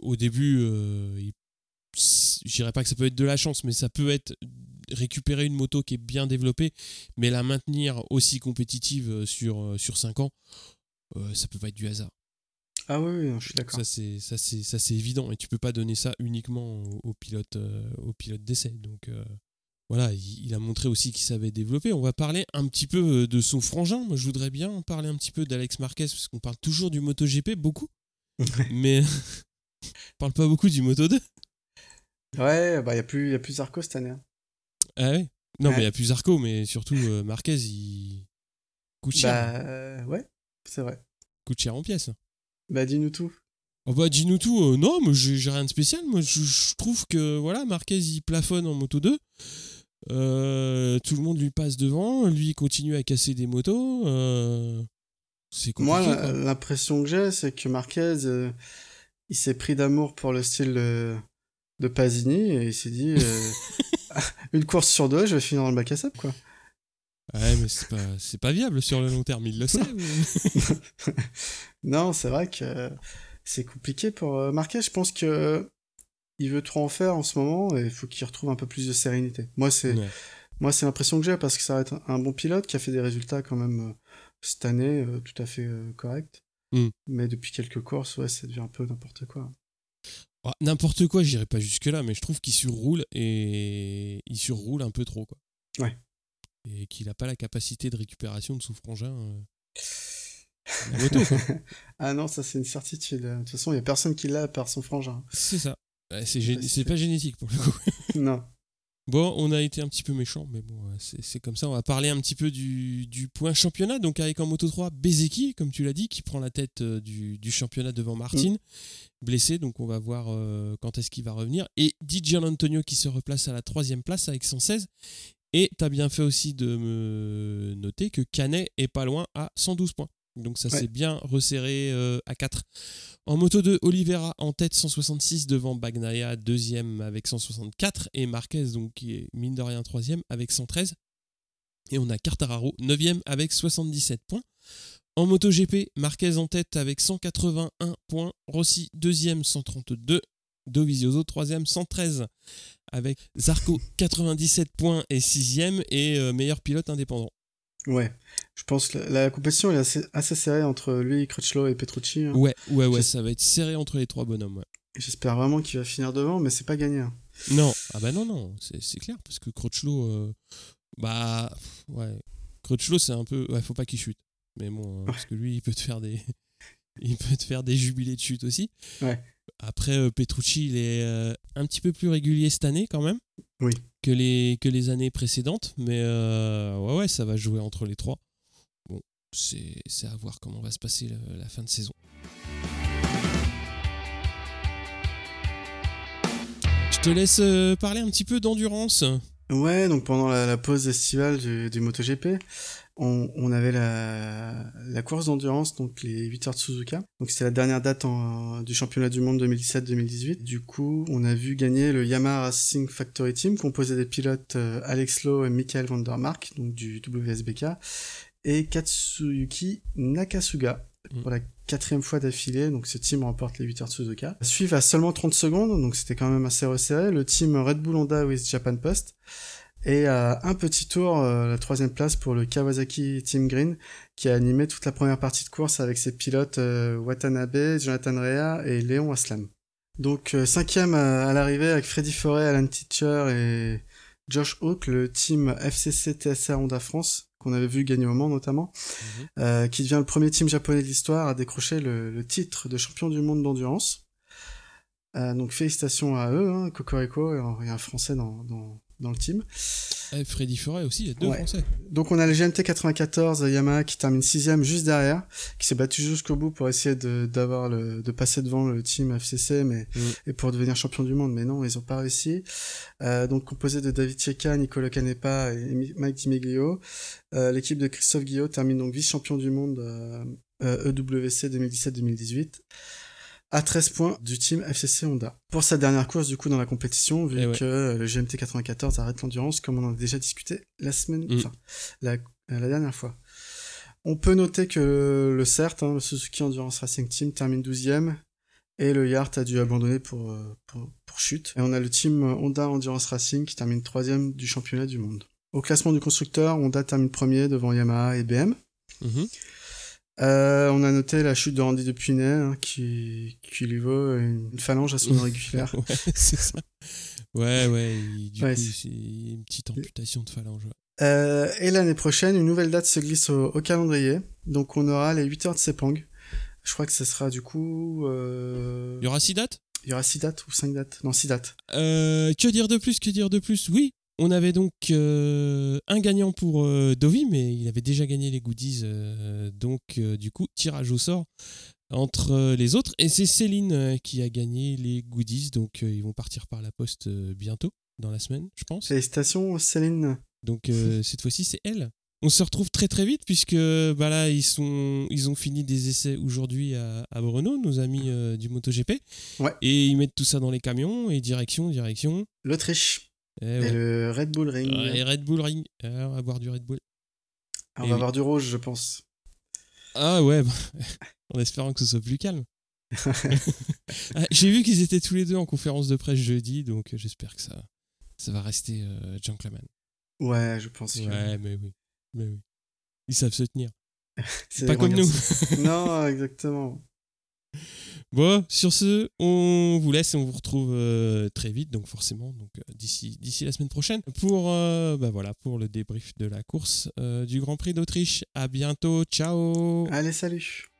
au début, je dirais pas que ça peut être de la chance, mais ça peut être récupérer une moto qui est bien développée, mais la maintenir aussi compétitive euh, sur, euh, sur 5 ans, euh, ça peut pas être du hasard. Ah oui, je suis d'accord. Ça c'est ça c'est ça c'est évident et tu peux pas donner ça uniquement au, au pilote euh, d'essai. Donc euh, voilà, il, il a montré aussi qu'il savait développer. On va parler un petit peu de son frangin. Moi, je voudrais bien parler un petit peu d'Alex Marquez parce qu'on parle toujours du MotoGP beaucoup, mais on parle pas beaucoup du Moto 2. Ouais, bah, il n'y a plus, y a plus Zarco cette année. hein. Ah ouais? Non, Ouais. mais il y a plus Zarco, mais surtout euh, Marquez, il coûte cher, Bah, euh, ouais, c'est vrai. coûte cher en pièces. Bah, dis-nous tout. Oh bah dis-nous tout, euh, non, mais j'ai rien de spécial. Moi, je, je trouve que voilà, Marquez il plafonne en moto 2. Euh, tout le monde lui passe devant, lui il continue à casser des motos. euh, c'est compliqué. Moi, l'impression que j'ai, c'est que Marquez, euh, il s'est pris d'amour pour le style de, Pasini et il s'est dit euh, une course sur deux, je vais finir dans le bac à sable, quoi. Ouais, mais c'est pas, c'est pas viable sur le long terme, il le sait. ou- non, c'est vrai que c'est compliqué pour euh, Marquez. Je pense que il veut trop en faire en ce moment et il faut qu'il retrouve un peu plus de sérénité. Moi, c'est Ouais. moi c'est l'impression que j'ai parce que ça va être un bon pilote qui a fait des résultats quand même euh, cette année euh, tout à fait euh, corrects. Mm. Mais depuis quelques courses, ouais, ça devient un peu n'importe quoi. Ah, N'importe quoi, j'irai pas jusque-là, mais je trouve qu'il surroule et il surroule un peu trop. Quoi. Ouais. Et qu'il a pas la capacité de récupération de son frangin. euh, moto, quoi. Ah non, ça c'est une certitude. De toute façon, il y a personne qui l'a à part son frangin. C'est ça. C'est gé- c'est c'est- pas génétique pour le coup. non. Bon, on a été un petit peu méchant, mais bon, c'est comme ça. On va parler un petit peu du, du point championnat. Donc, avec en moto 3, Bezeki, comme tu l'as dit, qui prend la tête euh, du, championnat devant Martin, blessé. Donc, on va voir euh, quand est-ce qu'il va revenir. Et Di Antonio qui se replace à la troisième place avec 116. Et tu bien fait aussi de me noter que Canet est pas loin à 112 points. Donc, ça Ouais. s'est bien resserré euh, à 4. En moto 2, Oliveira en tête 166 devant Bagnaia deuxième avec 164 et Marquez donc qui est mine de rien troisième avec 113 et on a Quartararo 9 avec 77 points. En moto GP, Marquez en tête avec 181 points, Rossi deuxième 132, Dovizioso troisième 113 avec Zarco 97 points et sixième et euh, meilleur pilote indépendant. Ouais. Je pense que la, la compétition est assez, assez serrée entre lui, Crutchlow et Petrucci. hein. Ouais, ouais, ouais, ça va être serré entre les trois bonhommes. ouais. J'espère vraiment qu'il va finir devant, mais c'est pas gagné. hein. Non, ah bah non, non, c'est clair, parce que Crutchlow, euh, bah, ouais, Crutchlow, c'est un peu, ouais, faut pas qu'il chute. Mais bon, hein, parce que lui, il peut te faire des, il peut te faire des jubilés de chute aussi. Ouais. Après, euh, Petrucci, il est euh, un petit peu plus régulier cette année quand même. Oui. Que les, que les années précédentes, mais euh, ouais, ouais, ça va jouer entre les trois. C'est à voir comment va se passer la, fin de saison. Je te laisse euh, parler un petit peu d'endurance. Ouais, donc pendant la, pause estivale du, MotoGP, on, avait la, course d'endurance, donc les 8 heures de Suzuka. Donc c'était la dernière date du championnat du monde 2017-2018. Du coup, on a vu gagner le Yamaha Racing Factory Team, composé des pilotes euh, Alex Lowe et Michael Vandermark, donc du WSBK, et Katsuyuki Nakasuga. Pour la quatrième fois d'affilée, donc ce team remporte les 8 heures de Suzuka. Suivent à seulement 30 secondes, donc c'était quand même assez resserré, le team Red Bull Honda with Japan Post. Et à un petit tour, euh, la troisième place pour le Kawasaki Team Green, qui a animé toute la première partie de course avec ses pilotes euh, Watanabe, Jonathan Rea et Léon Aslam. Donc euh, cinquième à, l'arrivée avec Freddy Forêt, Alan Teacher et Josh Hawk, le team FCC TSR Honda France, qu'on avait vu gagner au Mans notamment, Mhm. euh, qui devient le premier team japonais de l'histoire à décrocher le, le titre de champion du monde d'endurance. Euh, donc félicitations à eux, hein, Cocorico, a un français dans, dans, dans le team. Eh, Freddy Forêt aussi, il y a deux Ouais. Français. Donc on a le GMT 94 Yamaha qui termine sixième juste derrière, qui s'est battu jusqu'au bout pour essayer de d'avoir le de passer devant le team FCC, mais Mm. et pour devenir champion du monde, mais non, ils ont pas réussi. Euh, donc composé de David Checa, Nicolas Canepa et Mi- Mike Di Euh, L'équipe de Christophe Guillot termine donc vice-champion du monde euh, euh, EWC 2017-2018 à 13 points du team FCC Honda. Pour sa dernière course du coup dans la compétition, vu Eh ouais. que le GMT 94 arrête l'endurance comme on en a déjà discuté la semaine, Mm. enfin la, la dernière fois. On peut noter que le, CERT, hein, le Suzuki Endurance Racing Team, termine 12e et le Yart a dû abandonner pour, euh, pour, pour chute. Et on a le team Honda Endurance Racing qui termine 3e du championnat du monde. Au classement du constructeur, Honda termine premier devant Yamaha et BM. Mhm. Euh, on a noté la chute de Randy Depuynet hein, qui, qui lui vaut une, phalange à son auriculaire. ouais, c'est ça. Ouais, ouais, il- du Ouais, coup, c'est- une petite amputation de phalange. ouais. Euh, et l'année prochaine, une nouvelle date se glisse au, au calendrier. Donc on aura les 8 heures de Sepang. Je crois que ce sera du coup... euh, Il y aura six dates? Il y aura 6 dates ou 5 dates? Non, 6 dates. Que dire de plus? Que dire de plus? Oui, on avait donc euh, un gagnant pour euh, Dovi, mais il avait déjà gagné les goodies. euh, donc, du coup, tirage au sort entre les autres. Et c'est Céline qui a gagné les goodies. Donc, ils vont partir par la poste bientôt, dans la semaine, je pense. Félicitations Céline. Donc, cette fois-ci, c'est elle. On se retrouve très très vite puisque bah là ils sont ils ont fini des essais aujourd'hui à, à Brno nos amis euh, du MotoGP Ouais. et ils mettent tout ça dans les camions et direction direction L'Autriche. Eh Et le Red Bull Ring. Ouais, Red Bull Ring. Ah, on va boire du Red Bull. on et va oui. avoir du rouge, je pense. Ah ouais, bah, en espérant que ce soit plus calme. Ah, J'ai vu qu'ils étaient tous les deux en conférence de presse jeudi, donc euh, j'espère que ça, ça va rester euh, gentleman. Ouais, je pense que... Ouais, mais oui. Mais oui. Ils savent se tenir. c'est Pas comme nous. non, exactement. Bon, sur ce, on vous laisse et on vous retrouve euh, très vite, donc forcément, euh, d'ici d'ici la semaine prochaine pour euh, bah voilà pour le débrief de la course du Grand Prix d'Autriche. À bientôt, ciao. Allez, salut